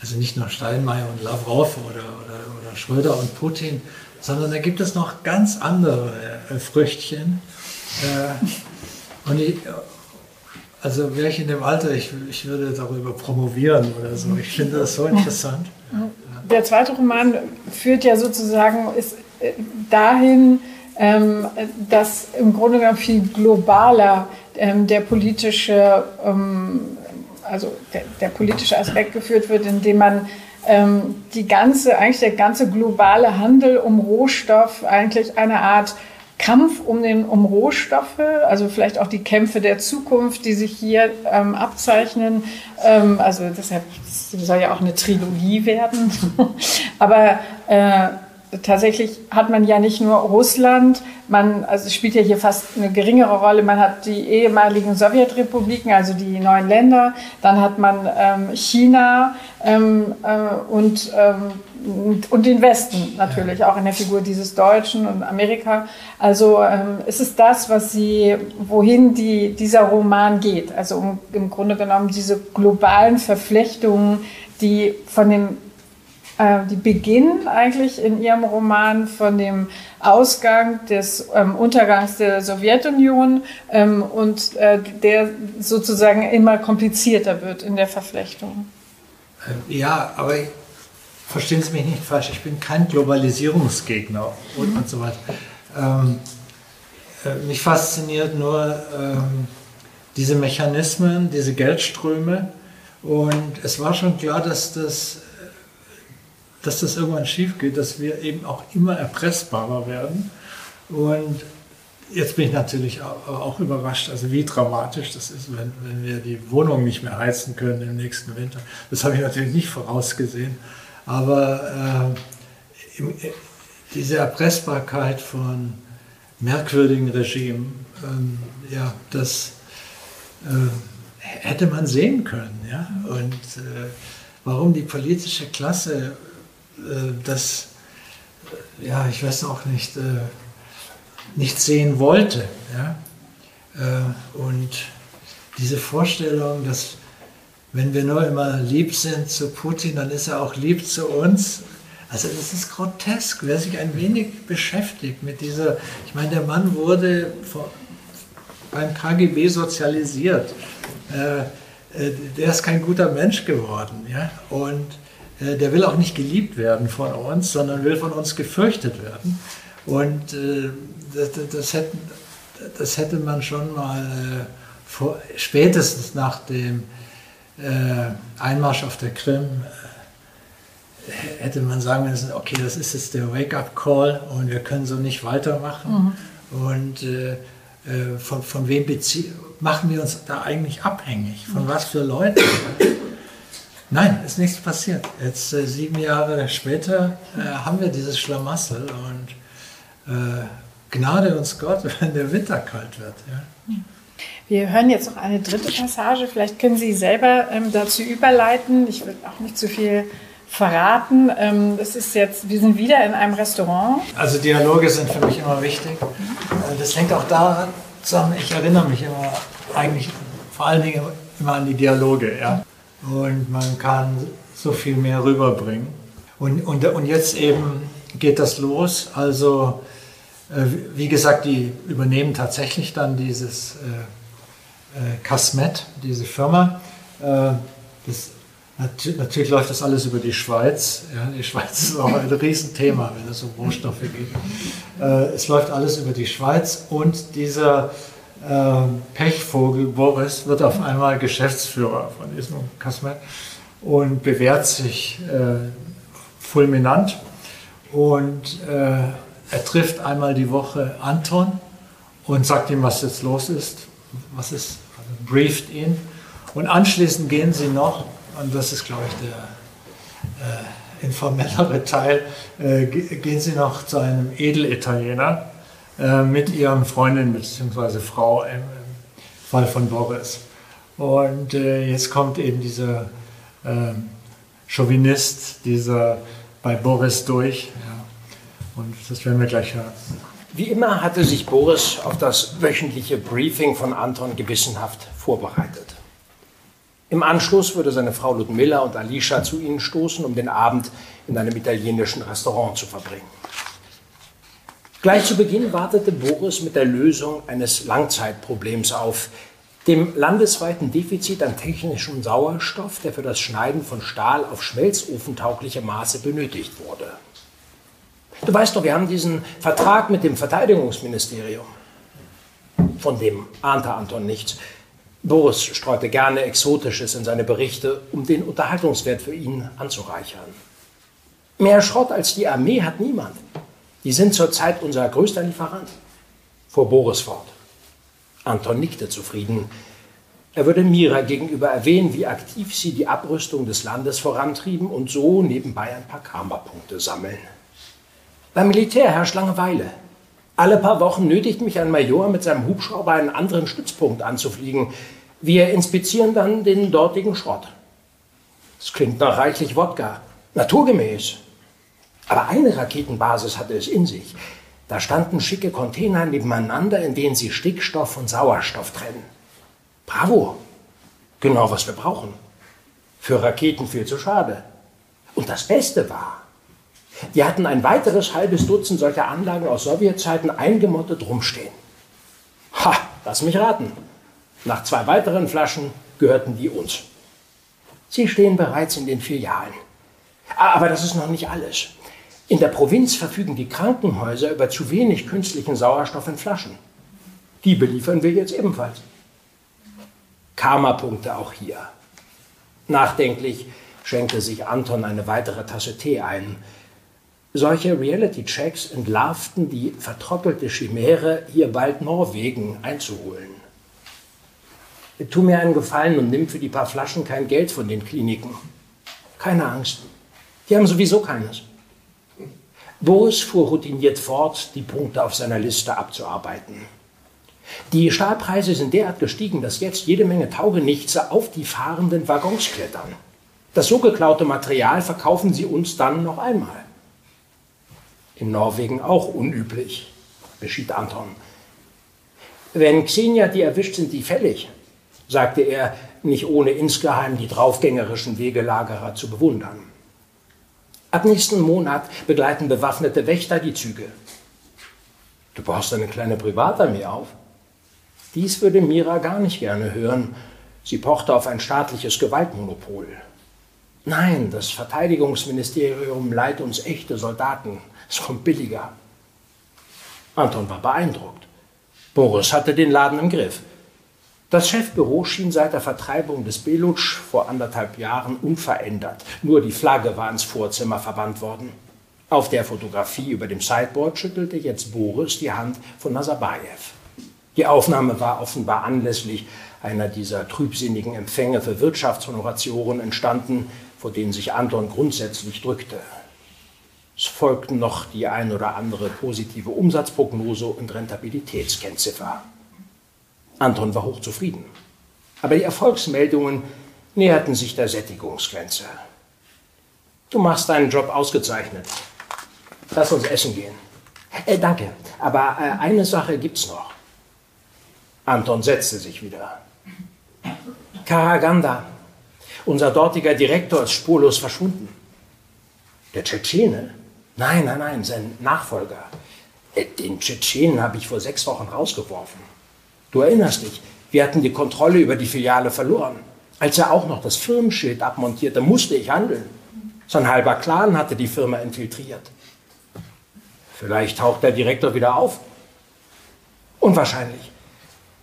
also nicht nur Steinmeier und Lavrov oder, oder, oder Schröder und Putin, sondern da gibt es noch ganz andere äh, Früchtchen. Äh, und ich, also wäre ich in dem Alter, ich, ich würde darüber promovieren oder so. Ich finde das so interessant. Der zweite Roman führt ja sozusagen ist dahin, ähm, dass im Grunde genommen viel globaler ähm, der politische, ähm, also der, der, politische Aspekt geführt wird, indem man ähm, die ganze, eigentlich der ganze globale Handel um Rohstoff eigentlich eine Art Kampf um, den, um Rohstoffe, also vielleicht auch die Kämpfe der Zukunft, die sich hier ähm, abzeichnen. Ähm, also deshalb soll ja auch eine Trilogie werden. Aber äh, tatsächlich hat man ja nicht nur Russland, man, also es spielt ja hier fast eine geringere Rolle, man hat die ehemaligen Sowjetrepubliken, also die neuen Länder, dann hat man ähm, China ähm, äh, und, ähm, und den Westen natürlich, ja. auch in der Figur dieses Deutschen und Amerika. Also ähm, es ist das, was sie, wohin die, dieser Roman geht. Also um, im Grunde genommen diese globalen Verflechtungen, die von dem die beginnen eigentlich in ihrem Roman von dem Ausgang des ähm, Untergangs der Sowjetunion ähm, und äh, der sozusagen immer komplizierter wird in der Verflechtung. Äh, ja, aber verstehen Sie mich nicht falsch, ich bin kein Globalisierungsgegner und, mhm. und so weiter. Ähm, äh, mich fasziniert nur ähm, diese Mechanismen, diese Geldströme und es war schon klar, dass das dass das irgendwann schief geht, dass wir eben auch immer erpressbarer werden. Und jetzt bin ich natürlich auch überrascht, also wie dramatisch das ist, wenn, wenn wir die Wohnung nicht mehr heizen können im nächsten Winter. Das habe ich natürlich nicht vorausgesehen. Aber äh, äh, diese Erpressbarkeit von merkwürdigen Regimen, ähm, ja, das äh, hätte man sehen können. Ja? Und äh, warum die politische Klasse das, äh, ja, ich weiß auch nicht, äh, nicht sehen wollte. Ja? Und diese Vorstellung, dass wenn wir nur immer lieb sind zu Putin, dann ist er auch lieb zu uns. Also das ist grotesk, wer sich ein wenig beschäftigt mit dieser, ich meine, der Mann wurde beim KGB sozialisiert. der ist kein guter Mensch geworden. Ja? Und äh, der will auch nicht geliebt werden von uns, sondern will von uns gefürchtet werden. Und äh, das, das, hätte, das, hätte, man schon mal äh, vor, spätestens nach dem Einmarsch auf der Krim hätte man sagen müssen, okay, das ist jetzt der Wake-up-Call und wir können so nicht weitermachen. Mhm. Und äh, von, von wem machen wir uns da eigentlich abhängig? Von was für Leuten? Nein, ist nichts passiert. Jetzt äh, sieben Jahre später äh, haben wir dieses Schlamassel und äh, gnade uns Gott, wenn der Winter kalt wird. Ja. Wir hören jetzt noch eine dritte Passage. Vielleicht können Sie selber ähm, dazu überleiten. Ich will auch nicht zu viel verraten. Ähm, das ist jetzt, wir sind wieder in einem Restaurant. Also Dialoge sind für mich immer wichtig. Äh, das hängt auch daran zusammen, ich erinnere mich immer eigentlich vor allen Dingen immer an die Dialoge. Ja und man kann so viel mehr rüberbringen. Und, und, und jetzt eben geht das los. Also, äh, wie gesagt, die übernehmen tatsächlich dann dieses äh, äh, Casmet, diese Firma. Äh, das, natürlich läuft das alles über die Schweiz. Ja, die Schweiz ist auch ein Riesenthema, wenn es um Rohstoffe geht. Äh, es läuft alles über die Schweiz und dieser äh, Pechvogel Boris wird auf einmal Geschäftsführer von diesem Kasmet und bewährt sich äh, fulminant. Und äh, er trifft einmal die Woche Anton und sagt ihm, was jetzt los ist, was ist, also brieft ihn. Und anschließend gehen sie noch, und das ist, glaube ich, der äh, informellere Teil, äh, gehen sie noch zu einem Edelitaliener, äh, mit ihren Freundin bzw. Frau im, Fall von Boris. Und äh, jetzt kommt eben dieser äh, Chauvinist, dieser bei Boris durch. Ja. Und das werden wir gleich hören. Wie immer hatte sich Boris auf das wöchentliche Briefing von Anton gewissenhaft vorbereitet. Im Anschluss würde seine Frau Ludmilla und Alicia zu ihnen stoßen, um den Abend in einem italienischen Restaurant zu verbringen. Gleich zu Beginn wartete Boris mit der Lösung eines Langzeitproblems auf, dem landesweiten Defizit an technischem Sauerstoff, der für das Schneiden von Stahl auf schmelzofentaugliche Maße benötigt wurde. Du weißt doch, wir haben diesen Vertrag mit dem Verteidigungsministerium. Von dem ahnte Anton nichts. Boris streute gerne Exotisches in seine Berichte, um den Unterhaltungswert für ihn anzureichern. Mehr Schrott als die Armee hat niemand. Die sind zurzeit unser größter Lieferant. Fuhr Boris fort. Anton nickte zufrieden. Er würde Mira gegenüber erwähnen, wie aktiv sie die Abrüstung des Landes vorantrieben und so nebenbei ein paar Karma-Punkte sammeln. Beim Militär herrscht Langeweile. Alle paar Wochen nötigt mich ein Major mit seinem Hubschrauber einen anderen Stützpunkt anzufliegen. Wir inspizieren dann den dortigen Schrott. Es klingt nach reichlich Wodka. Naturgemäß. Aber eine Raketenbasis hatte es in sich. Da standen schicke Container nebeneinander, in denen sie Stickstoff und Sauerstoff trennen. Bravo! Genau, was wir brauchen. Für Raketen viel zu schade. Und das Beste war, die hatten ein weiteres halbes Dutzend solcher Anlagen aus Sowjetzeiten eingemottet rumstehen. Ha, lass mich raten. Nach zwei weiteren Flaschen gehörten die uns. Sie stehen bereits in den Filialen. Aber das ist noch nicht alles. In der Provinz verfügen die Krankenhäuser über zu wenig künstlichen Sauerstoff in Flaschen. Die beliefern wir jetzt ebenfalls. Karma-Punkte auch hier. Nachdenklich schenkte sich Anton eine weitere Tasse Tee ein. Solche Reality-Checks entlarvten die vertrottelte Chimäre, hier bald Norwegen einzuholen. Tu mir einen Gefallen und nimm für die paar Flaschen kein Geld von den Kliniken. Keine Angst. Die haben sowieso keines. Boris fuhr routiniert fort, die Punkte auf seiner Liste abzuarbeiten. Die Stahlpreise sind derart gestiegen, dass jetzt jede Menge Taugenichtse auf die fahrenden Waggons klettern. Das so geklaute Material verkaufen sie uns dann noch einmal. In Norwegen auch unüblich, beschied Anton. Wenn Xenia die erwischt, sind die fällig, sagte er, nicht ohne insgeheim die draufgängerischen Wegelagerer zu bewundern. Ab nächsten Monat begleiten bewaffnete Wächter die Züge. Du baust eine kleine Privatarmee auf. Dies würde Mira gar nicht gerne hören. Sie pochte auf ein staatliches Gewaltmonopol. Nein, das Verteidigungsministerium leiht uns echte Soldaten, es kommt billiger. Anton war beeindruckt. Boris hatte den Laden im Griff. Das Chefbüro schien seit der Vertreibung des Belutsch vor anderthalb Jahren unverändert. Nur die Flagge war ins Vorzimmer verbannt worden. Auf der Fotografie über dem Sideboard schüttelte jetzt Boris die Hand von Nazarbayev. Die Aufnahme war offenbar anlässlich einer dieser trübsinnigen Empfänge für Wirtschaftshonoratioren entstanden, vor denen sich Anton grundsätzlich drückte. Es folgten noch die ein oder andere positive Umsatzprognose und Rentabilitätskennziffer. Anton war hochzufrieden. Aber die Erfolgsmeldungen näherten sich der Sättigungsgrenze. Du machst deinen Job ausgezeichnet. Lass uns essen gehen. Äh, danke, aber äh, eine Sache gibt's noch. Anton setzte sich wieder. Karaganda, unser dortiger Direktor, ist spurlos verschwunden. Der Tschetschene? Nein, nein, nein, sein Nachfolger. Äh, den Tschetschenen habe ich vor sechs Wochen rausgeworfen. Du erinnerst dich, wir hatten die Kontrolle über die Filiale verloren. Als er auch noch das Firmenschild abmontierte, musste ich handeln. Sein halber Clan hatte die Firma infiltriert. Vielleicht taucht der Direktor wieder auf. Unwahrscheinlich.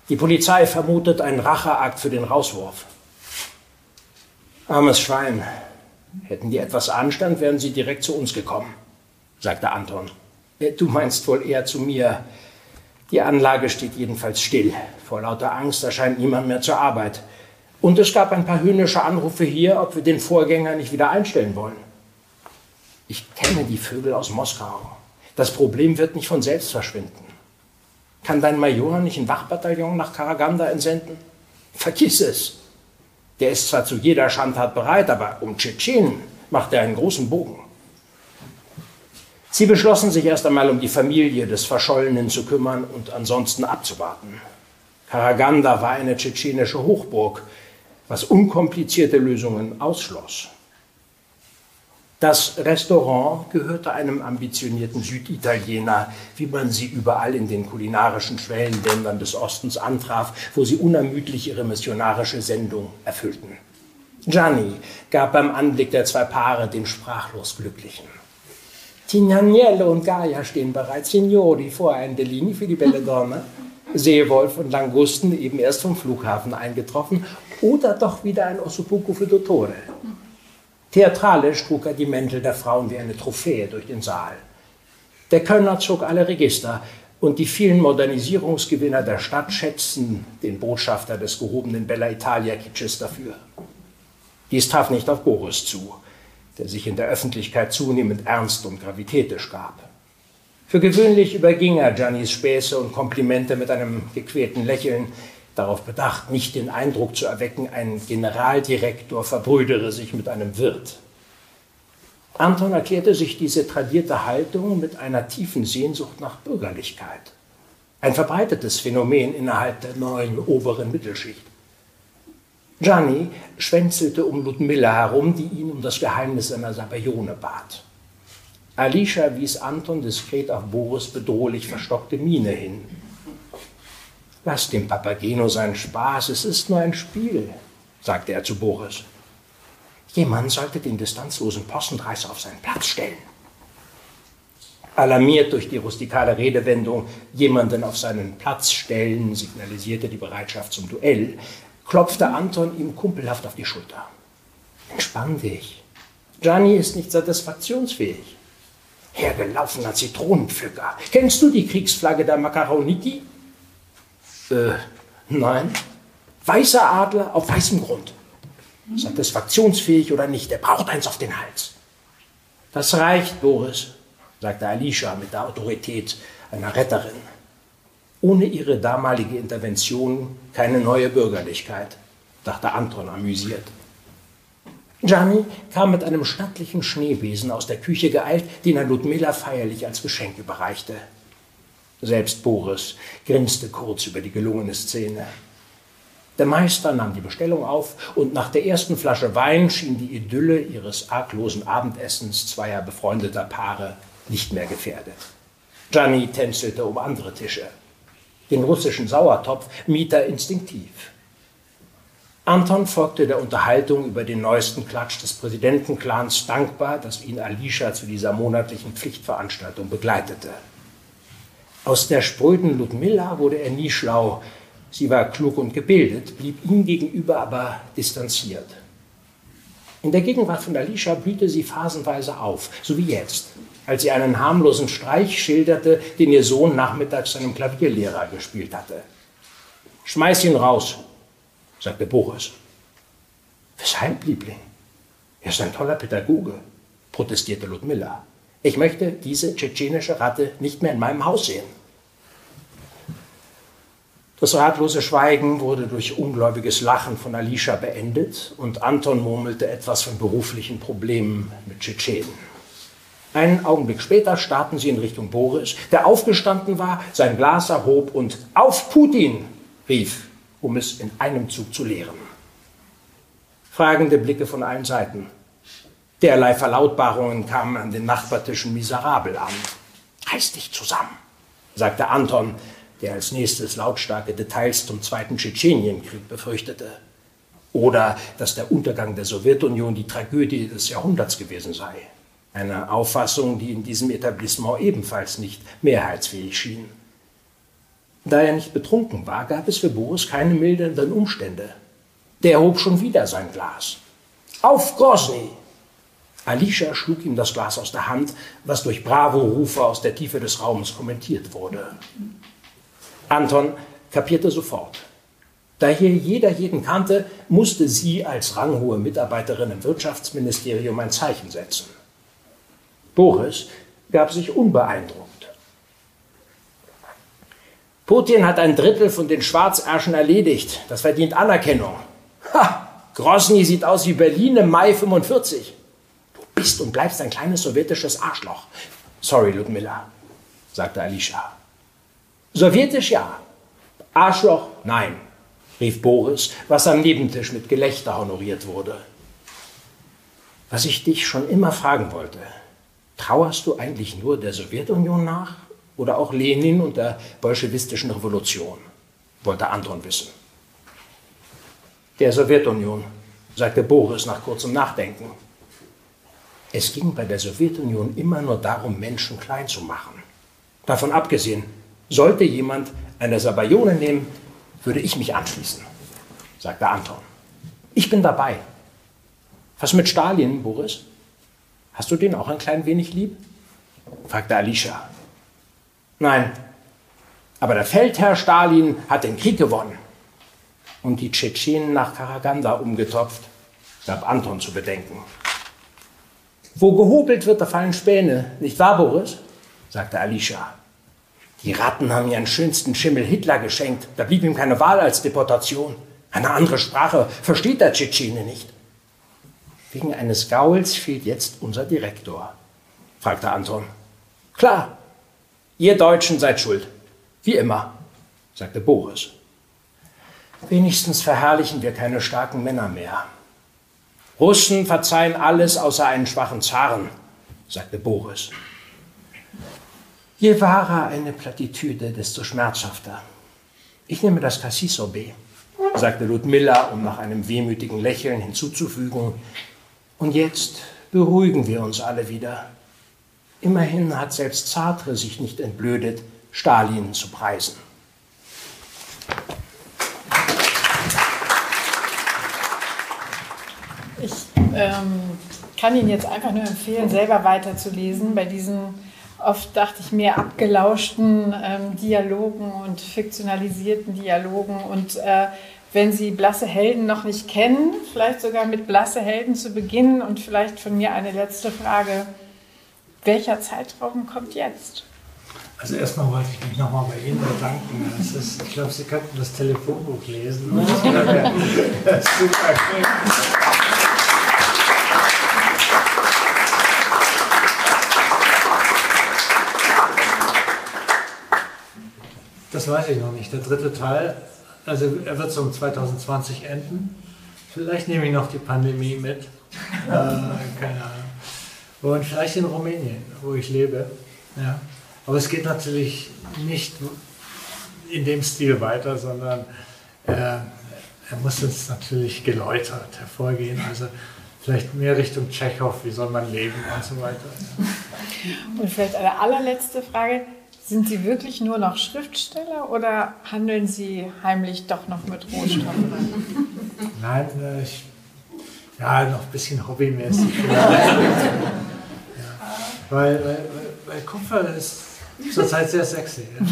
Die Polizei vermutet einen Racheakt für den Rauswurf. Armes Schwein. Hätten die etwas Anstand, wären sie direkt zu uns gekommen sagte Anton. Äh, du meinst wohl eher zu mir. Die Anlage steht jedenfalls still. Vor lauter Angst erscheint niemand mehr zur Arbeit. Und es gab ein paar höhnische Anrufe hier, ob wir den Vorgänger nicht wieder einstellen wollen. Ich kenne die Vögel aus Moskau. Das Problem wird nicht von selbst verschwinden. Kann dein Major nicht ein Wachbataillon nach Karaganda entsenden? Vergiss es. Der ist zwar zu jeder Schandtat bereit, aber um Tschetschenen macht er einen großen Bogen. Sie beschlossen sich erst einmal um die Familie des Verschollenen zu kümmern und ansonsten abzuwarten. Karaganda war eine tschetschenische Hochburg, was unkomplizierte Lösungen ausschloss. Das Restaurant gehörte einem ambitionierten Süditaliener, wie man sie überall in den kulinarischen Schwellenländern des Ostens antraf, wo sie unermüdlich ihre missionarische Sendung erfüllten. Gianni gab beim Anblick der zwei Paare den sprachlos Glücklichen. Tignaniello und Gaia stehen bereits, Signori, vor Endelini für die belle Donna. Seewolf und Langusten eben erst vom Flughafen eingetroffen oder doch wieder ein Ossobuco für Dottore. Theatralisch trug er die Mäntel der Frauen wie eine Trophäe durch den Saal. Der Kölner zog alle Register und die vielen Modernisierungsgewinner der Stadt schätzten den Botschafter des gehobenen Bella Italia Kitsches dafür. Dies traf nicht auf Boris zu, der sich in der Öffentlichkeit zunehmend ernst und gravitätisch gab. Für gewöhnlich überging er Giannis Späße und Komplimente mit einem gequälten Lächeln, darauf bedacht, nicht den Eindruck zu erwecken, ein Generaldirektor verbrüdere sich mit einem Wirt. Anton erklärte sich diese tradierte Haltung mit einer tiefen Sehnsucht nach Bürgerlichkeit. Ein verbreitetes Phänomen innerhalb der neuen oberen Mittelschicht. Gianni schwänzelte um Ludmilla herum, die ihn um das Geheimnis seiner Sabajone bat. Alicia wies Anton diskret auf Boris bedrohlich verstockte Miene hin. Lass dem Papageno seinen Spaß, es ist nur ein Spiel, sagte er zu Boris. Jemand sollte den distanzlosen Postentreißer auf seinen Platz stellen. Alarmiert durch die rustikale Redewendung jemanden auf seinen Platz stellen, signalisierte die Bereitschaft zum Duell, klopfte Anton ihm kumpelhaft auf die Schulter. Entspann dich. Gianni ist nicht satisfaktionsfähig. Hergelaufener Zitronenpflücker. Kennst du die Kriegsflagge der Makaroniki? Äh, nein. Weißer Adler auf weißem Grund. Satisfaktionsfähig oder nicht, er braucht eins auf den Hals. Das reicht, Boris, sagte Alicia mit der Autorität einer Retterin. Ohne ihre damalige Intervention keine neue Bürgerlichkeit, dachte Anton amüsiert. Gianni kam mit einem stattlichen Schneebesen aus der Küche geeilt, den er Ludmilla feierlich als Geschenk überreichte. Selbst Boris grinste kurz über die gelungene Szene. Der Meister nahm die Bestellung auf und nach der ersten Flasche Wein schien die Idylle ihres arglosen Abendessens zweier befreundeter Paare nicht mehr gefährdet. Gianni tänzelte um andere Tische. Den russischen Sauertopf mied er instinktiv. Anton folgte der Unterhaltung über den neuesten Klatsch des Präsidentenclans dankbar, dass ihn Alicia zu dieser monatlichen Pflichtveranstaltung begleitete. Aus der spröden Ludmilla wurde er nie schlau. Sie war klug und gebildet, blieb ihm gegenüber aber distanziert. In der Gegenwart von Alicia blühte sie phasenweise auf, so wie jetzt, als sie einen harmlosen Streich schilderte, den ihr Sohn nachmittags seinem Klavierlehrer gespielt hatte. Schmeiß ihn raus, sagte Boris. Weshalb, Liebling? Er ist ein toller Pädagoge, protestierte Ludmilla. Ich möchte diese tschetschenische Ratte nicht mehr in meinem Haus sehen. Das ratlose Schweigen wurde durch ungläubiges Lachen von Alicia beendet und Anton murmelte etwas von beruflichen Problemen mit Tschetschenen. Einen Augenblick später starrten sie in Richtung Boris, der aufgestanden war, sein Glas erhob und auf Putin rief, um es in einem Zug zu leeren. Fragende Blicke von allen Seiten. Derlei Verlautbarungen kamen an den Nachbartischen miserabel an. Reiß dich zusammen, sagte Anton, der als nächstes lautstarke Details zum Zweiten Tschetschenienkrieg befürchtete. Oder dass der Untergang der Sowjetunion die Tragödie des Jahrhunderts gewesen sei. Eine Auffassung, die in diesem Etablissement ebenfalls nicht mehrheitsfähig schien. Da er nicht betrunken war, gab es für Boris keine mildernden Umstände. Der hob schon wieder sein Glas. Auf Grozny! Alicia schlug ihm das Glas aus der Hand, was durch Bravo-Rufe aus der Tiefe des Raumes kommentiert wurde. Anton kapierte sofort. Da hier jeder jeden kannte, musste sie als ranghohe Mitarbeiterin im Wirtschaftsministerium ein Zeichen setzen. Boris gab sich unbeeindruckt. Putin hat ein Drittel von den Schwarzärschen erledigt. Das verdient Anerkennung. Ha! Grosny sieht aus wie Berlin im Mai 45 bist und bleibst ein kleines sowjetisches Arschloch. Sorry, Ludmilla, sagte Alicia. Sowjetisch ja. Arschloch, nein. rief Boris, was am Nebentisch mit Gelächter honoriert wurde. Was ich dich schon immer fragen wollte, trauerst du eigentlich nur der Sowjetunion nach oder auch Lenin und der bolschewistischen Revolution? wollte Anton wissen. Der Sowjetunion, sagte Boris nach kurzem Nachdenken. Es ging bei der Sowjetunion immer nur darum, Menschen klein zu machen. Davon abgesehen, sollte jemand eine Sabayone nehmen, würde ich mich anschließen, sagte Anton. Ich bin dabei. Was mit Stalin, Boris? Hast du den auch ein klein wenig lieb? fragte Alicia. Nein, aber der Feldherr Stalin hat den Krieg gewonnen und die Tschetschenen nach Karaganda umgetopft, gab Anton zu bedenken. Wo gehobelt wird, da fallen Späne, nicht wahr, Boris? sagte Alicia. Die Ratten haben ihren schönsten Schimmel Hitler geschenkt. Da blieb ihm keine Wahl als Deportation. Eine andere Sprache versteht der Tschetschene nicht. Wegen eines Gauls fehlt jetzt unser Direktor, fragte Anton. Klar, ihr Deutschen seid schuld. Wie immer, sagte Boris. Wenigstens verherrlichen wir keine starken Männer mehr. Russen verzeihen alles außer einen schwachen Zaren, sagte Boris. Je wahrer eine Plattitüde, desto schmerzhafter. Ich nehme das Cassis B, sagte Ludmilla, um nach einem wehmütigen Lächeln hinzuzufügen. Und jetzt beruhigen wir uns alle wieder. Immerhin hat selbst Sartre sich nicht entblödet, Stalin zu preisen. Ich ähm, kann Ihnen jetzt einfach nur empfehlen, selber weiterzulesen bei diesen oft, dachte ich, mehr abgelauschten ähm, Dialogen und fiktionalisierten Dialogen. Und äh, wenn Sie Blasse Helden noch nicht kennen, vielleicht sogar mit Blasse Helden zu beginnen und vielleicht von mir eine letzte Frage. Welcher Zeitraum kommt jetzt? Also erstmal wollte ich mich nochmal bei Ihnen bedanken. Ist, ich glaube, Sie könnten das Telefonbuch lesen. super. Das weiß ich noch nicht. Der dritte Teil, also er wird so um 2020 enden. Vielleicht nehme ich noch die Pandemie mit. Äh, keine Ahnung. Und vielleicht in Rumänien, wo ich lebe. Ja. Aber es geht natürlich nicht in dem Stil weiter, sondern äh, er muss uns natürlich geläutert hervorgehen. Also vielleicht mehr Richtung Tschechow, wie soll man leben und so weiter. Und vielleicht eine allerletzte Frage. Sind Sie wirklich nur noch Schriftsteller oder handeln Sie heimlich doch noch mit Rohstoffen? Nein, äh, ich, ja, noch ein bisschen hobbymäßig. ja. Weil, weil, weil Kupfer ist zurzeit sehr sexy. Ja.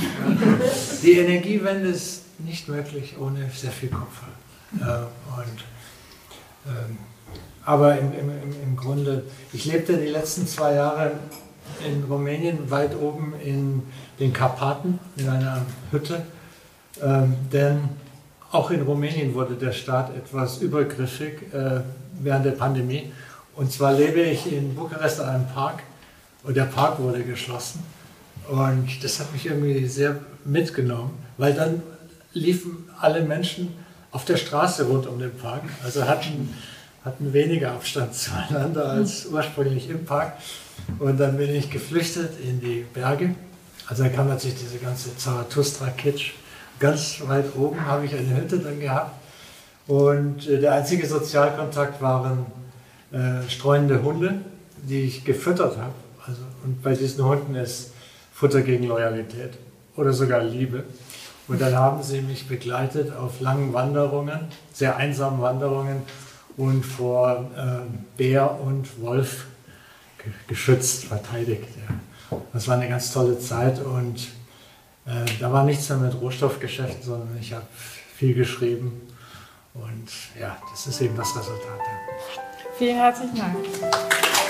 Die Energiewende ist nicht möglich ohne sehr viel Kupfer. Und, ähm, aber im, im, im Grunde, ich lebte die letzten zwei Jahre in Rumänien, weit oben in den Karpaten, in einer Hütte. Ähm, denn auch in Rumänien wurde der Staat etwas übergriffig äh, während der Pandemie. Und zwar lebe ich in Bukarest an einem Park und der Park wurde geschlossen. Und das hat mich irgendwie sehr mitgenommen, weil dann liefen alle Menschen auf der Straße rund um den Park, also hatten, hatten weniger Abstand zueinander als ursprünglich im Park. Und dann bin ich geflüchtet in die Berge. Also da kam natürlich diese ganze Zarathustra-Kitsch. Ganz weit oben habe ich eine Hütte dann gehabt. Und äh, der einzige Sozialkontakt waren äh, streunende Hunde, die ich gefüttert habe. Also, und bei diesen Hunden ist Futter gegen Loyalität oder sogar Liebe. Und dann haben sie mich begleitet auf langen Wanderungen, sehr einsamen Wanderungen und vor äh, Bär und Wolf geschützt, verteidigt. Ja. Das war eine ganz tolle Zeit und äh, da war nichts mehr mit Rohstoffgeschäften, sondern ich habe viel geschrieben und ja, das ist eben das Resultat. Vielen herzlichen Dank.